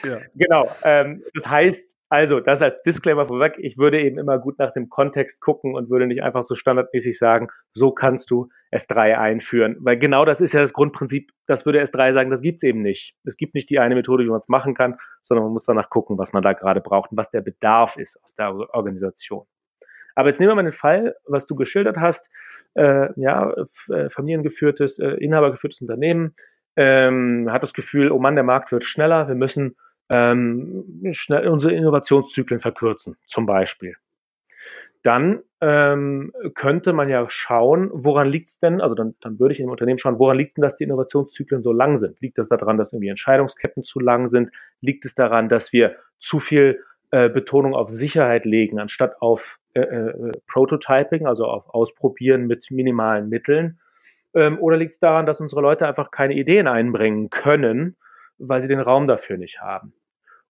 ja. Genau. Ähm, das heißt, also, das als Disclaimer vorweg. Ich würde eben immer gut nach dem Kontext gucken und würde nicht einfach so standardmäßig sagen, so kannst du S3 einführen. Weil genau das ist ja das Grundprinzip. Das würde S3 sagen, das gibt's eben nicht. Es gibt nicht die eine Methode, wie man es machen kann, sondern man muss danach gucken, was man da gerade braucht und was der Bedarf ist aus der Organisation. Aber jetzt nehmen wir mal den Fall, was du geschildert hast. Äh, ja, äh, familiengeführtes, äh, inhabergeführtes Unternehmen ähm, hat das Gefühl, oh Mann, der Markt wird schneller, wir müssen ähm, schnell unsere Innovationszyklen verkürzen, zum Beispiel. Dann ähm, könnte man ja schauen, woran liegt es denn, also dann, dann würde ich im Unternehmen schauen, woran liegt es denn, dass die Innovationszyklen so lang sind? Liegt das daran, dass irgendwie Entscheidungsketten zu lang sind? Liegt es daran, dass wir zu viel äh, Betonung auf Sicherheit legen, anstatt auf äh, äh, Prototyping, also auf Ausprobieren mit minimalen Mitteln? Ähm, oder liegt es daran, dass unsere Leute einfach keine Ideen einbringen können, weil sie den Raum dafür nicht haben?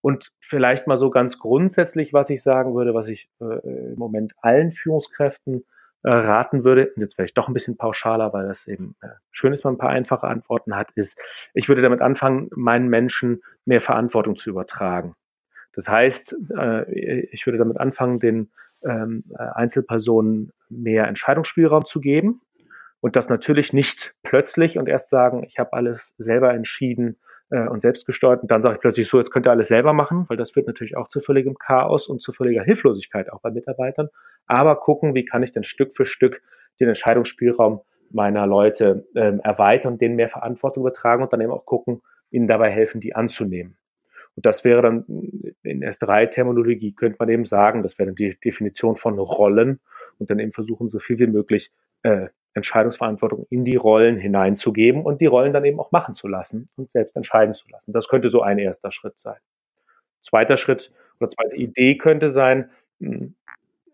Und vielleicht mal so ganz grundsätzlich, was ich sagen würde, was ich äh, im Moment allen Führungskräften äh, raten würde, und jetzt vielleicht doch ein bisschen pauschaler, weil das eben äh, schön ist, man ein paar einfache Antworten hat, ist, ich würde damit anfangen, meinen Menschen mehr Verantwortung zu übertragen. Das heißt, äh, ich würde damit anfangen, den ähm, Einzelpersonen mehr Entscheidungsspielraum zu geben Und das natürlich nicht plötzlich und erst sagen, ich habe alles selber entschieden äh, und selbst gesteuert und dann sage ich plötzlich so, jetzt könnt ihr alles selber machen, weil das führt natürlich auch zu völligem Chaos und zu völliger Hilflosigkeit auch bei Mitarbeitern. Aber gucken, wie kann ich denn Stück für Stück den Entscheidungsspielraum meiner Leute ähm, erweitern, denen mehr Verantwortung übertragen und dann eben auch gucken, ihnen dabei helfen, die anzunehmen. Und das wäre dann in S3-Terminologie, könnte man eben sagen, das wäre dann die Definition von Rollen und dann eben versuchen, so viel wie möglich äh, Entscheidungsverantwortung in die Rollen hineinzugeben und die Rollen dann eben auch machen zu lassen und selbst entscheiden zu lassen. Das könnte so ein erster Schritt sein. Zweiter Schritt oder zweite Idee könnte sein, hm,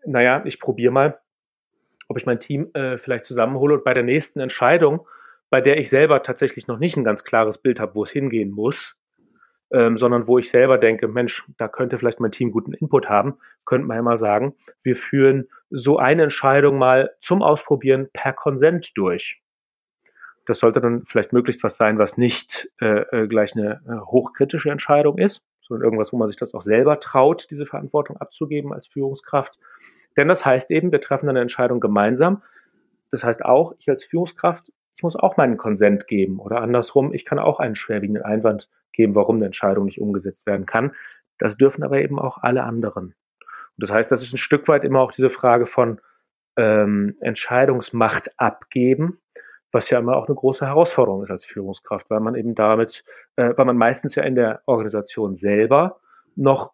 naja, ich probiere mal, ob ich mein Team äh, vielleicht zusammenhole und bei der nächsten Entscheidung, bei der ich selber tatsächlich noch nicht ein ganz klares Bild habe, wo es hingehen muss, ähm, sondern wo ich selber denke, Mensch, da könnte vielleicht mein Team guten Input haben, könnte man ja mal sagen, wir führen so eine Entscheidung mal zum Ausprobieren per Konsent durch. Das sollte dann vielleicht möglichst was sein, was nicht äh, äh, gleich eine äh, hochkritische Entscheidung ist, sondern irgendwas, wo man sich das auch selber traut, diese Verantwortung abzugeben als Führungskraft. Denn das heißt eben, wir treffen eine Entscheidung gemeinsam. Das heißt auch, ich als Führungskraft, ich muss auch meinen Konsent geben oder andersrum, ich kann auch einen schwerwiegenden Einwand geben, warum eine Entscheidung nicht umgesetzt werden kann. Das dürfen aber eben auch alle anderen. Und das heißt, das ist ein Stück weit immer auch diese Frage von ähm, Entscheidungsmacht abgeben, was ja immer auch eine große Herausforderung ist als Führungskraft, weil man eben damit, äh, weil man meistens ja in der Organisation selber noch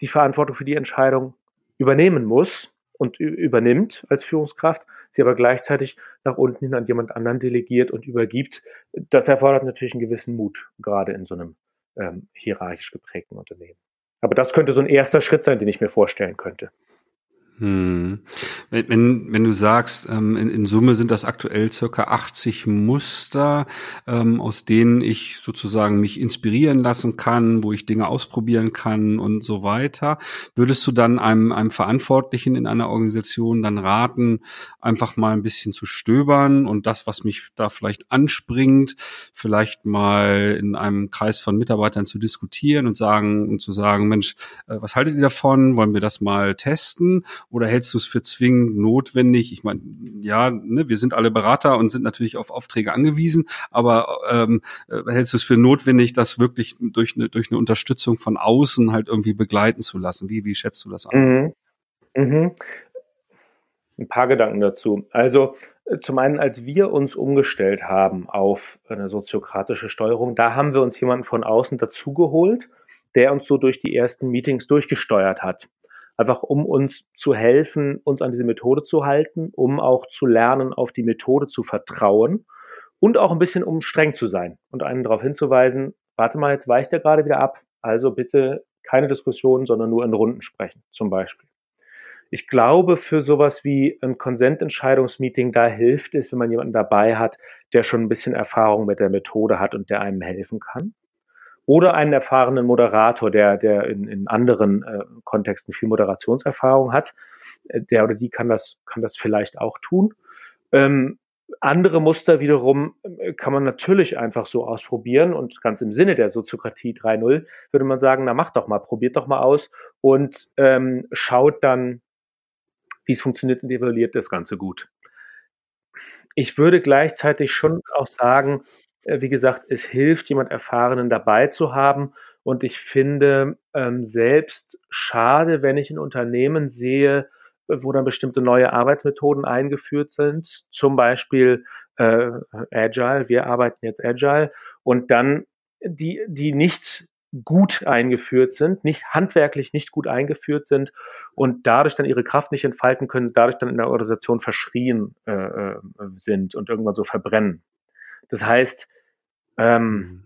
die Verantwortung für die Entscheidung übernehmen muss und übernimmt als Führungskraft, sie aber gleichzeitig nach unten hin an jemand anderen delegiert und übergibt. Das erfordert natürlich einen gewissen Mut, gerade in so einem ähm, hierarchisch geprägten Unternehmen. Aber das könnte so ein erster Schritt sein, den ich mir vorstellen könnte. Hm. Wenn, wenn, wenn du sagst, ähm, in, in Summe sind das aktuell circa 80 Muster, ähm, aus denen ich sozusagen mich inspirieren lassen kann, wo ich Dinge ausprobieren kann und so weiter, würdest du dann einem, einem Verantwortlichen in einer Organisation dann raten, einfach mal ein bisschen zu stöbern und das, was mich da vielleicht anspringt, vielleicht mal in einem Kreis von Mitarbeitern zu diskutieren und sagen und zu sagen, Mensch, äh, was haltet ihr davon? Wollen wir das mal testen? Oder hältst du es für zwingend notwendig? Ich meine, ja, ne, wir sind alle Berater und sind natürlich auf Aufträge angewiesen, aber ähm, äh, hältst du es für notwendig, das wirklich durch eine, durch eine Unterstützung von außen halt irgendwie begleiten zu lassen? Wie, wie schätzt du das an? Mhm. Mhm. Ein paar Gedanken dazu. Also äh, zum einen, als wir uns umgestellt haben auf eine soziokratische Steuerung, da haben wir uns jemanden von außen dazugeholt, der uns so durch die ersten Meetings durchgesteuert hat einfach um uns zu helfen, uns an diese Methode zu halten, um auch zu lernen, auf die Methode zu vertrauen und auch ein bisschen um streng zu sein und einen darauf hinzuweisen, warte mal, jetzt weicht er gerade wieder ab, also bitte keine Diskussion, sondern nur in Runden sprechen, zum Beispiel. Ich glaube, für sowas wie ein Konsententscheidungsmeeting, da hilft es, wenn man jemanden dabei hat, der schon ein bisschen Erfahrung mit der Methode hat und der einem helfen kann oder einen erfahrenen Moderator, der, der in, in anderen äh, Kontexten viel Moderationserfahrung hat. Äh, der oder die kann das, kann das vielleicht auch tun. Ähm, andere Muster wiederum äh, kann man natürlich einfach so ausprobieren und ganz im Sinne der Soziokratie 3.0 würde man sagen, na macht doch mal, probiert doch mal aus und ähm, schaut dann, wie es funktioniert und evaluiert das Ganze gut. Ich würde gleichzeitig schon auch sagen, wie gesagt, es hilft, jemand Erfahrenen dabei zu haben. Und ich finde ähm, selbst schade, wenn ich ein Unternehmen sehe, wo dann bestimmte neue Arbeitsmethoden eingeführt sind, zum Beispiel äh, Agile, wir arbeiten jetzt Agile, und dann die, die nicht gut eingeführt sind, nicht handwerklich nicht gut eingeführt sind und dadurch dann ihre Kraft nicht entfalten können, dadurch dann in der Organisation verschrien äh, äh sind und irgendwann so verbrennen. Das heißt, ähm, mhm.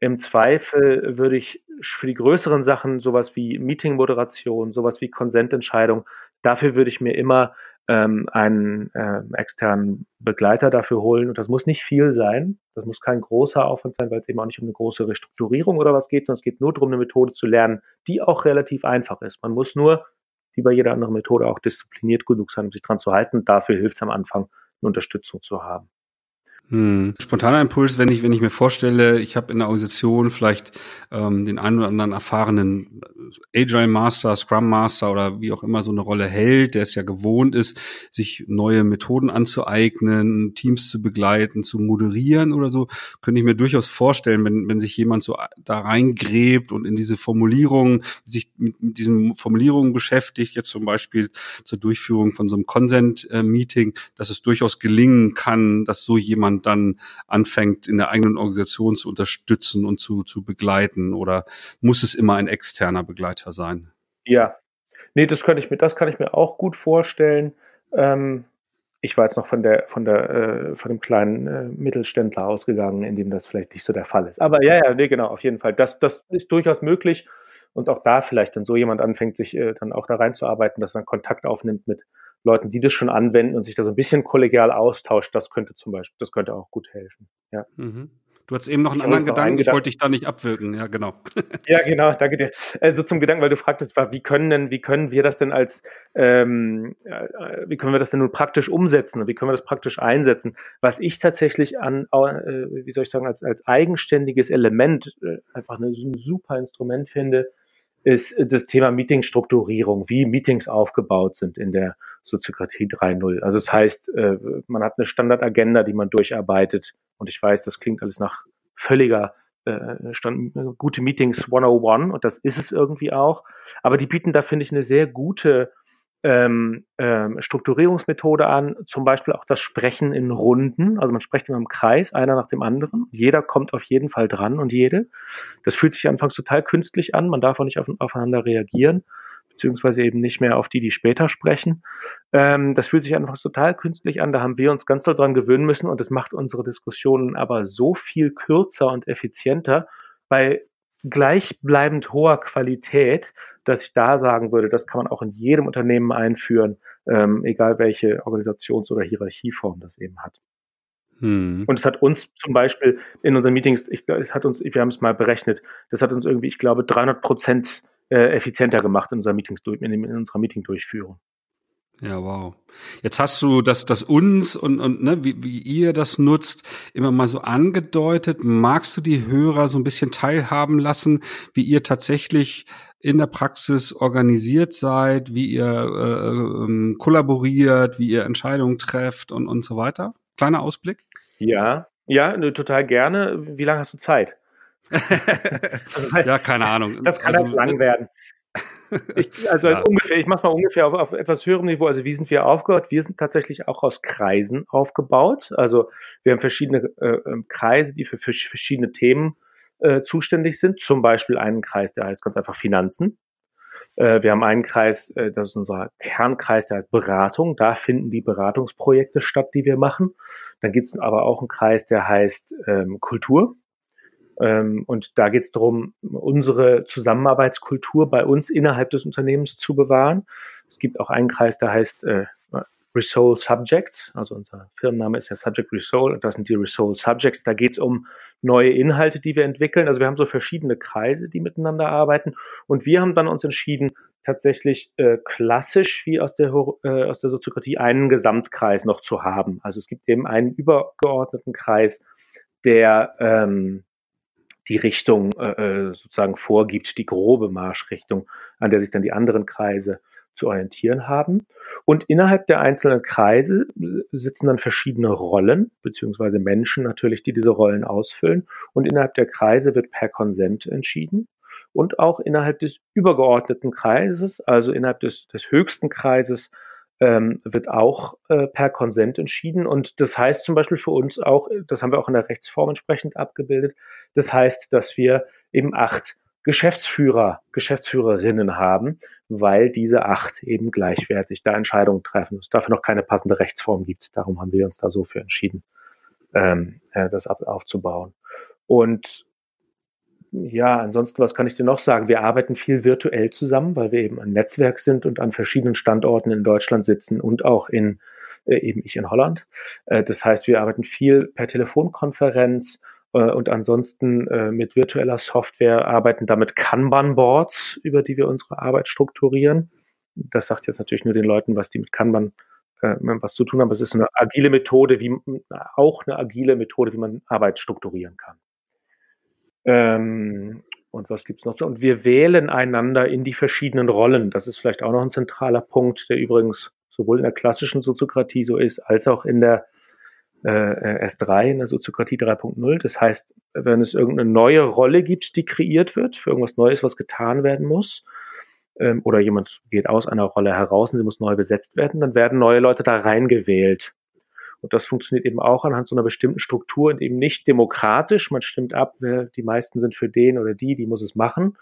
im Zweifel würde ich für die größeren Sachen, sowas wie Meeting-Moderation, sowas wie Konsententscheidung, dafür würde ich mir immer ähm, einen äh, externen Begleiter dafür holen. Und das muss nicht viel sein. Das muss kein großer Aufwand sein, weil es eben auch nicht um eine große Restrukturierung oder was geht, sondern es geht nur darum, eine Methode zu lernen, die auch relativ einfach ist. Man muss nur, wie bei jeder anderen Methode, auch diszipliniert genug sein, um sich dran zu halten. Dafür hilft es am Anfang, eine Unterstützung zu haben. Hm. Spontaner Impuls, wenn ich, wenn ich mir vorstelle, ich habe in der Organisation vielleicht ähm, den einen oder anderen erfahrenen Agile Master, Scrum Master oder wie auch immer so eine Rolle hält, der es ja gewohnt ist, sich neue Methoden anzueignen, Teams zu begleiten, zu moderieren oder so, könnte ich mir durchaus vorstellen, wenn, wenn sich jemand so da reingräbt und in diese Formulierung, sich mit, mit diesen Formulierungen beschäftigt, jetzt zum Beispiel zur Durchführung von so einem Consent-Meeting, dass es durchaus gelingen kann, dass so jemand dann anfängt, in der eigenen Organisation zu unterstützen und zu, zu begleiten? Oder muss es immer ein externer Begleiter sein? Ja, nee, das könnte ich mir, das kann ich mir auch gut vorstellen. Ähm, ich war jetzt noch von der, von der, äh, von dem kleinen äh, Mittelständler ausgegangen, in dem das vielleicht nicht so der Fall ist. Aber ja, ja, nee, genau, auf jeden Fall. Das, das ist durchaus möglich. Und auch da vielleicht, wenn so jemand anfängt, sich äh, dann auch da reinzuarbeiten, dass man Kontakt aufnimmt mit Leuten, die das schon anwenden und sich da so ein bisschen kollegial austauscht, das könnte zum Beispiel, das könnte auch gut helfen. Ja. Mhm. Du hast eben noch einen ich anderen Gedanken, ich wollte dich da nicht abwirken, ja, genau. ja, genau, danke dir. Also zum Gedanken, weil du fragtest, wie können denn, wie können wir das denn als, ähm, äh, wie können wir das denn nun praktisch umsetzen und wie können wir das praktisch einsetzen? Was ich tatsächlich an, äh, wie soll ich sagen, als, als eigenständiges Element äh, einfach eine, ein super Instrument finde, ist das Thema Meetingstrukturierung, wie Meetings aufgebaut sind in der Soziokratie 3.0. Also das heißt, äh, man hat eine Standardagenda, die man durcharbeitet. Und ich weiß, das klingt alles nach völliger äh, Stand, gute Meetings 101 und das ist es irgendwie auch. Aber die bieten da, finde ich, eine sehr gute ähm, ähm, Strukturierungsmethode an, zum Beispiel auch das Sprechen in Runden. Also man spricht immer im Kreis, einer nach dem anderen. Jeder kommt auf jeden Fall dran und jede. Das fühlt sich anfangs total künstlich an. Man darf auch nicht auf, aufeinander reagieren, beziehungsweise eben nicht mehr auf die, die später sprechen. Ähm, das fühlt sich anfangs total künstlich an. Da haben wir uns ganz doll dran gewöhnen müssen und das macht unsere Diskussionen aber so viel kürzer und effizienter, bei gleichbleibend hoher Qualität, dass ich da sagen würde, das kann man auch in jedem Unternehmen einführen, ähm, egal welche Organisations- oder Hierarchieform das eben hat. Hm. Und es hat uns zum Beispiel in unseren Meetings, ich, es hat uns, wir haben es mal berechnet, das hat uns irgendwie, ich glaube, 300 Prozent äh, effizienter gemacht in unserer Meetings in, in unserer Meeting-Durchführung. Ja, wow. Jetzt hast du das, das uns und, und ne, wie, wie ihr das nutzt, immer mal so angedeutet. Magst du die Hörer so ein bisschen teilhaben lassen, wie ihr tatsächlich in der Praxis organisiert seid, wie ihr äh, ähm, kollaboriert, wie ihr Entscheidungen trefft und, und so weiter? Kleiner Ausblick? Ja, ja, total gerne. Wie lange hast du Zeit? Also, ja, keine Ahnung. Das kann also, halt lang werden. Ich, also ja. ungefähr, ich mache mal ungefähr auf, auf etwas höherem Niveau. Also wie sind wir aufgebaut? Wir sind tatsächlich auch aus Kreisen aufgebaut. Also wir haben verschiedene äh, ähm, Kreise, die für, für verschiedene Themen äh, zuständig sind. Zum Beispiel einen Kreis, der heißt ganz einfach Finanzen. Äh, wir haben einen Kreis, äh, das ist unser Kernkreis, der heißt Beratung. Da finden die Beratungsprojekte statt, die wir machen. Dann gibt es aber auch einen Kreis, der heißt ähm, Kultur. Ähm, und da geht es darum, unsere Zusammenarbeitskultur bei uns innerhalb des Unternehmens zu bewahren. Es gibt auch einen Kreis, der heißt äh, Resoul Subjects, also unser Firmenname ist ja Subject Resoul und das sind die Resoul Subjects. Da geht es um neue Inhalte, die wir entwickeln. Also wir haben so verschiedene Kreise, die miteinander arbeiten und wir haben dann uns entschieden, tatsächlich äh, klassisch wie aus der, äh, aus der Soziokratie einen Gesamtkreis noch zu haben. Also es gibt eben einen übergeordneten Kreis, der ähm, die Richtung äh, äh, sozusagen vorgibt, die grobe Marschrichtung, an der sich dann die anderen Kreise zu orientieren haben. Und innerhalb der einzelnen Kreise sitzen dann verschiedene Rollen, beziehungsweise Menschen natürlich, die diese Rollen ausfüllen. Und innerhalb der Kreise wird per Konsent entschieden. Und auch innerhalb des übergeordneten Kreises, also innerhalb des, des höchsten Kreises, ähm, wird auch äh, per Konsent entschieden. Und das heißt zum Beispiel für uns auch, das haben wir auch in der Rechtsform entsprechend abgebildet, das heißt, dass wir eben acht Geschäftsführer, Geschäftsführerinnen haben, weil diese acht eben gleichwertig da Entscheidungen treffen. Es dafür noch keine passende Rechtsform gibt. Darum haben wir uns da so für entschieden, ähm, äh, das aufzubauen. Und ja, ansonsten, was kann ich dir noch sagen? Wir arbeiten viel virtuell zusammen, weil wir eben ein Netzwerk sind und an verschiedenen Standorten in Deutschland sitzen und auch in äh, eben ich in Holland. Äh, das heißt, wir arbeiten viel per Telefonkonferenz äh, und ansonsten äh, mit virtueller Software arbeiten damit Kanban-Boards, über die wir unsere Arbeit strukturieren. Das sagt jetzt natürlich nur den Leuten, was die mit Kanban äh, was zu tun haben. Es ist eine agile Methode, wie auch eine agile Methode, wie man Arbeit strukturieren kann. Ähm, und was gibt's noch so? Und wir wählen einander in die verschiedenen Rollen. Das ist vielleicht auch noch ein zentraler Punkt, der übrigens sowohl in der klassischen Soziokratie so ist, als auch in der äh, S3, in der Soziokratie 3.0. Das heißt, wenn es irgendeine neue Rolle gibt, die kreiert wird, für irgendwas Neues, was getan werden muss, ähm, oder jemand geht aus einer Rolle heraus und sie muss neu besetzt werden, dann werden neue Leute da reingewählt. Und das funktioniert eben auch anhand so einer bestimmten Struktur und eben nicht demokratisch. Man stimmt ab, wer, die meisten sind für den oder die, die muss es machen,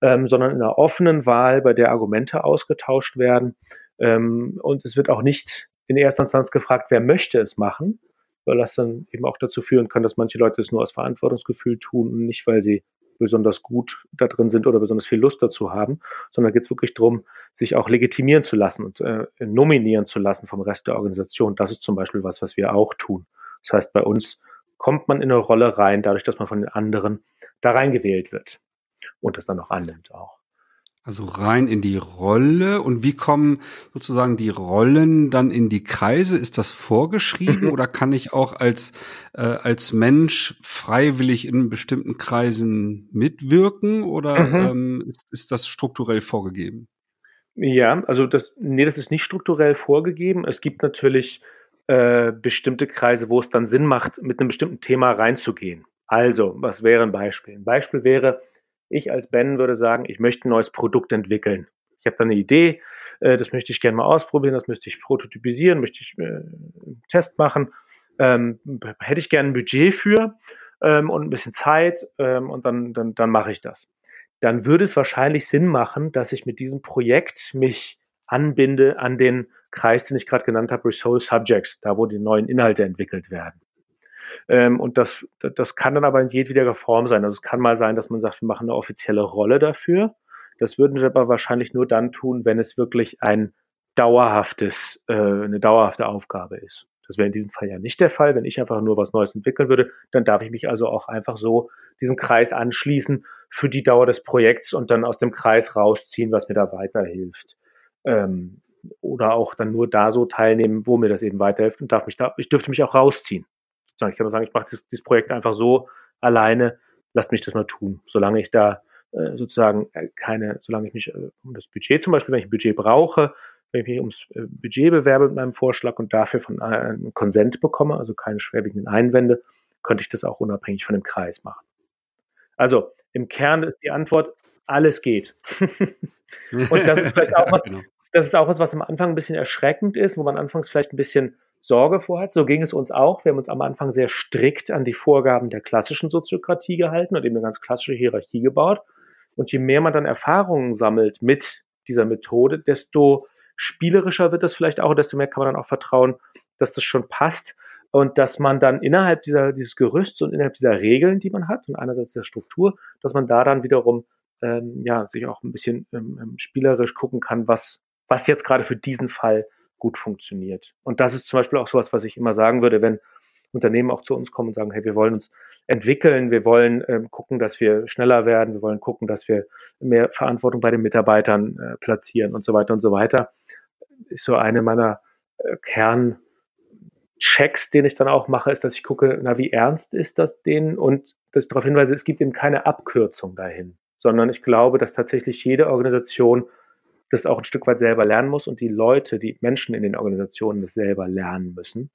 ähm, sondern in einer offenen Wahl, bei der Argumente ausgetauscht werden. Ähm, und es wird auch nicht in erster Instanz gefragt, wer möchte es machen, weil das dann eben auch dazu führen kann, dass manche Leute es nur aus Verantwortungsgefühl tun und nicht, weil sie besonders gut da drin sind oder besonders viel Lust dazu haben, sondern geht es wirklich darum, sich auch legitimieren zu lassen und äh, nominieren zu lassen vom Rest der Organisation. Das ist zum Beispiel was, was wir auch tun. Das heißt, bei uns kommt man in eine Rolle rein, dadurch, dass man von den anderen da reingewählt wird und das dann auch annimmt auch. Also rein in die Rolle. Und wie kommen sozusagen die Rollen dann in die Kreise? Ist das vorgeschrieben oder kann ich auch als, äh, als Mensch freiwillig in bestimmten Kreisen mitwirken oder mhm. ähm, ist, ist das strukturell vorgegeben? Ja, also das, nee, das ist nicht strukturell vorgegeben. Es gibt natürlich äh, bestimmte Kreise, wo es dann Sinn macht, mit einem bestimmten Thema reinzugehen. Also, was wäre ein Beispiel? Ein Beispiel wäre, ich als Ben würde sagen, ich möchte ein neues Produkt entwickeln. Ich habe da eine Idee, äh, das möchte ich gerne mal ausprobieren, das möchte ich prototypisieren, möchte ich äh, einen Test machen. Ähm, hätte ich gerne ein Budget für ähm, und ein bisschen Zeit ähm, und dann, dann, dann mache ich das. Dann würde es wahrscheinlich Sinn machen, dass ich mit diesem Projekt mich anbinde an den Kreis, den ich gerade genannt habe, Resource Subjects, da wo die neuen Inhalte entwickelt werden. Ähm, und das, das kann dann aber in jedweder Form sein. Also es kann mal sein, dass man sagt, wir machen eine offizielle Rolle dafür. Das würden wir aber wahrscheinlich nur dann tun, wenn es wirklich ein dauerhaftes, äh, eine dauerhafte Aufgabe ist. Das wäre in diesem Fall ja nicht der Fall. Wenn ich einfach nur was Neues entwickeln würde, dann darf ich mich also auch einfach so diesem Kreis anschließen für die Dauer des Projekts und dann aus dem Kreis rausziehen, was mir da weiterhilft. Ähm, oder auch dann nur da so teilnehmen, wo mir das eben weiterhilft und darf mich da, ich dürfte mich auch rausziehen. Ich kann sagen, ich mache dieses, dieses Projekt einfach so alleine, lasst mich das mal tun. Solange ich da äh, sozusagen äh, keine, solange ich mich äh, um das Budget zum Beispiel, wenn ich ein Budget brauche, wenn ich mich ums äh, Budget bewerbe mit meinem Vorschlag und dafür von einem Konsent bekomme, also keine schwerwiegenden Einwände, könnte ich das auch unabhängig von dem Kreis machen. Also im Kern ist die Antwort, alles geht. und das ist vielleicht auch was, genau. das ist auch was, was am Anfang ein bisschen erschreckend ist, wo man anfangs vielleicht ein bisschen Sorge vorhat. So ging es uns auch. Wir haben uns am Anfang sehr strikt an die Vorgaben der klassischen Soziokratie gehalten und eben eine ganz klassische Hierarchie gebaut. Und je mehr man dann Erfahrungen sammelt mit dieser Methode, desto spielerischer wird das vielleicht auch, desto mehr kann man dann auch vertrauen, dass das schon passt und dass man dann innerhalb dieser, dieses Gerüsts und innerhalb dieser Regeln, die man hat und einerseits der Struktur, dass man da dann wiederum ähm, ja, sich auch ein bisschen ähm, ähm spielerisch gucken kann, was, was jetzt gerade für diesen Fall gut funktioniert. Und das ist zum Beispiel auch sowas, was ich immer sagen würde, wenn Unternehmen auch zu uns kommen und sagen, hey, wir wollen uns entwickeln, wir wollen ähm, gucken, dass wir schneller werden, wir wollen gucken, dass wir mehr Verantwortung bei den Mitarbeitern äh, platzieren und so weiter und so weiter. Ist so eine meiner äh, Kernchecks, den ich dann auch mache, ist, dass ich gucke, na, wie ernst ist das denen und dass darauf hinweise, es gibt eben keine Abkürzung dahin, sondern ich glaube, dass tatsächlich jede Organisation das auch ein Stück weit selber lernen muss und die Leute, die Menschen in den Organisationen das selber lernen müssen.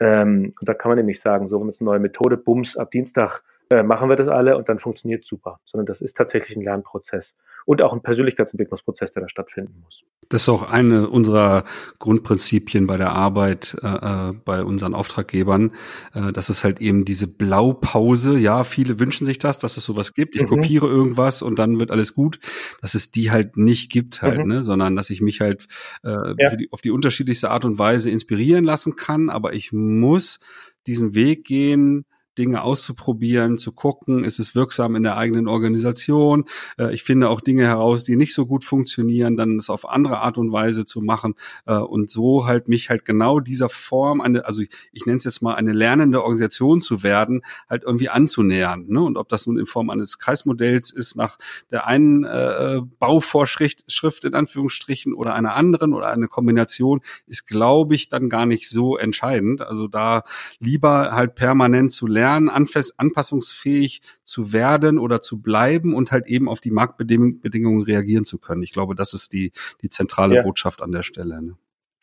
Ähm, und da kann man nämlich sagen, so, wir haben jetzt eine neue Methode, Bums, ab Dienstag äh, machen wir das alle und dann funktioniert super, sondern das ist tatsächlich ein Lernprozess und auch ein Persönlichkeitsentwicklungsprozess, der da stattfinden muss. Das ist auch eine unserer Grundprinzipien bei der Arbeit äh, äh, bei unseren Auftraggebern. Äh, das ist halt eben diese Blaupause. Ja, viele wünschen sich das, dass es sowas gibt. Ich mhm. kopiere irgendwas und dann wird alles gut. Dass es die halt nicht gibt halt, mhm. ne, sondern dass ich mich halt äh, ja. die, auf die unterschiedlichste Art und Weise inspirieren lassen kann. Aber ich muss diesen Weg gehen, Dinge auszuprobieren, zu gucken, ist es wirksam in der eigenen Organisation. Äh, ich finde auch Dinge heraus, die nicht so gut funktionieren, dann es auf andere Art und Weise zu machen äh, und so halt mich halt genau dieser Form, eine, also ich, ich nenne es jetzt mal eine lernende Organisation zu werden, halt irgendwie anzunähern. Ne? Und ob das nun in Form eines Kreismodells ist nach der einen äh, Bauvorschrift Schrift in Anführungsstrichen oder einer anderen oder eine Kombination, ist, glaube ich, dann gar nicht so entscheidend. Also da lieber halt permanent zu lernen, anpassungsfähig zu werden oder zu bleiben und halt eben auf die Marktbedingungen reagieren zu können. Ich glaube, das ist die, die zentrale ja. Botschaft an der Stelle. Ne?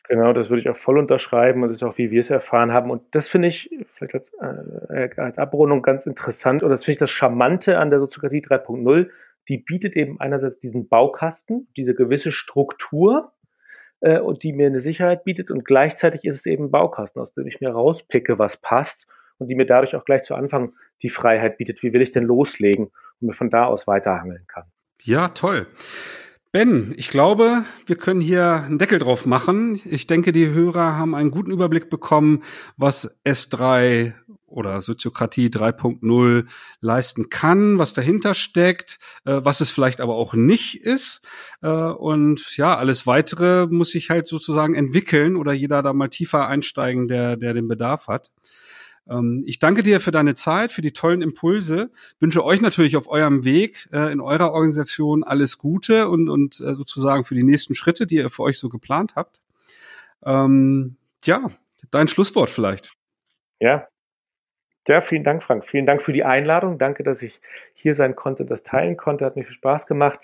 Genau, das würde ich auch voll unterschreiben und das ist auch, wie wir es erfahren haben. Und das finde ich vielleicht als, äh, als Abrundung ganz interessant und das finde ich das Charmante an der Soziokratie 3.0. Die bietet eben einerseits diesen Baukasten, diese gewisse Struktur, äh, und die mir eine Sicherheit bietet und gleichzeitig ist es eben ein Baukasten, aus dem ich mir rauspicke, was passt und die mir dadurch auch gleich zu Anfang die Freiheit bietet, wie will ich denn loslegen und mir von da aus weiterhangeln kann. Ja, toll. Ben, ich glaube, wir können hier einen Deckel drauf machen. Ich denke, die Hörer haben einen guten Überblick bekommen, was S3 oder Soziokratie 3.0 leisten kann, was dahinter steckt, äh, was es vielleicht aber auch nicht ist. Äh, und ja, alles weitere muss sich halt sozusagen entwickeln oder jeder da mal tiefer einsteigen, der, der den Bedarf hat. Ähm, ich danke dir für deine Zeit, für die tollen Impulse. Wünsche euch natürlich auf eurem Weg äh, in eurer Organisation alles Gute und, und äh, sozusagen für die nächsten Schritte, die ihr für euch so geplant habt. Ähm, ja, dein Schlusswort vielleicht. Ja. Ja, vielen Dank, Frank. Vielen Dank für die Einladung. Danke, dass ich hier sein konnte, das teilen konnte. Hat mir viel Spaß gemacht.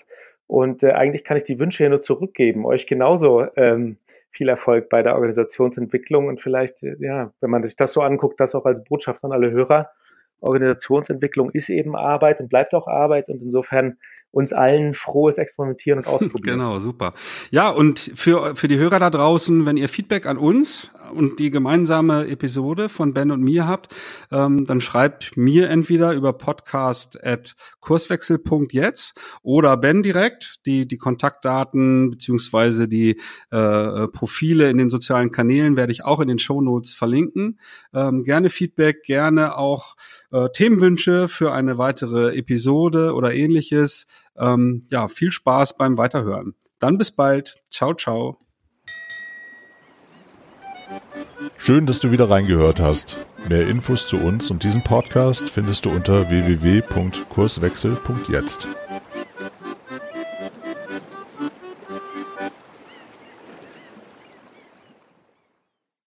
Und äh, eigentlich kann ich die Wünsche hier nur zurückgeben. Euch genauso ähm, viel Erfolg bei der Organisationsentwicklung und vielleicht, ja, wenn man sich das so anguckt, das auch als Botschaft an alle Hörer. Organisationsentwicklung ist eben Arbeit und bleibt auch Arbeit und insofern uns allen frohes Experimentieren und Ausprobieren. Genau, super. Ja, und für, für die Hörer da draußen, wenn ihr Feedback an uns und die gemeinsame Episode von Ben und mir habt, ähm, dann schreibt mir entweder über podcast at kurswechsel.jetzt oder Ben direkt. Die, die Kontaktdaten beziehungsweise die äh, Profile in den sozialen Kanälen werde ich auch in den Show Notes verlinken. Ähm, gerne Feedback, gerne auch äh, Themenwünsche für eine weitere Episode oder ähnliches. Ähm, ja, viel Spaß beim Weiterhören. Dann bis bald. Ciao, ciao. Schön, dass du wieder reingehört hast. Mehr Infos zu uns und diesem Podcast findest du unter www.kurswechsel.jetzt.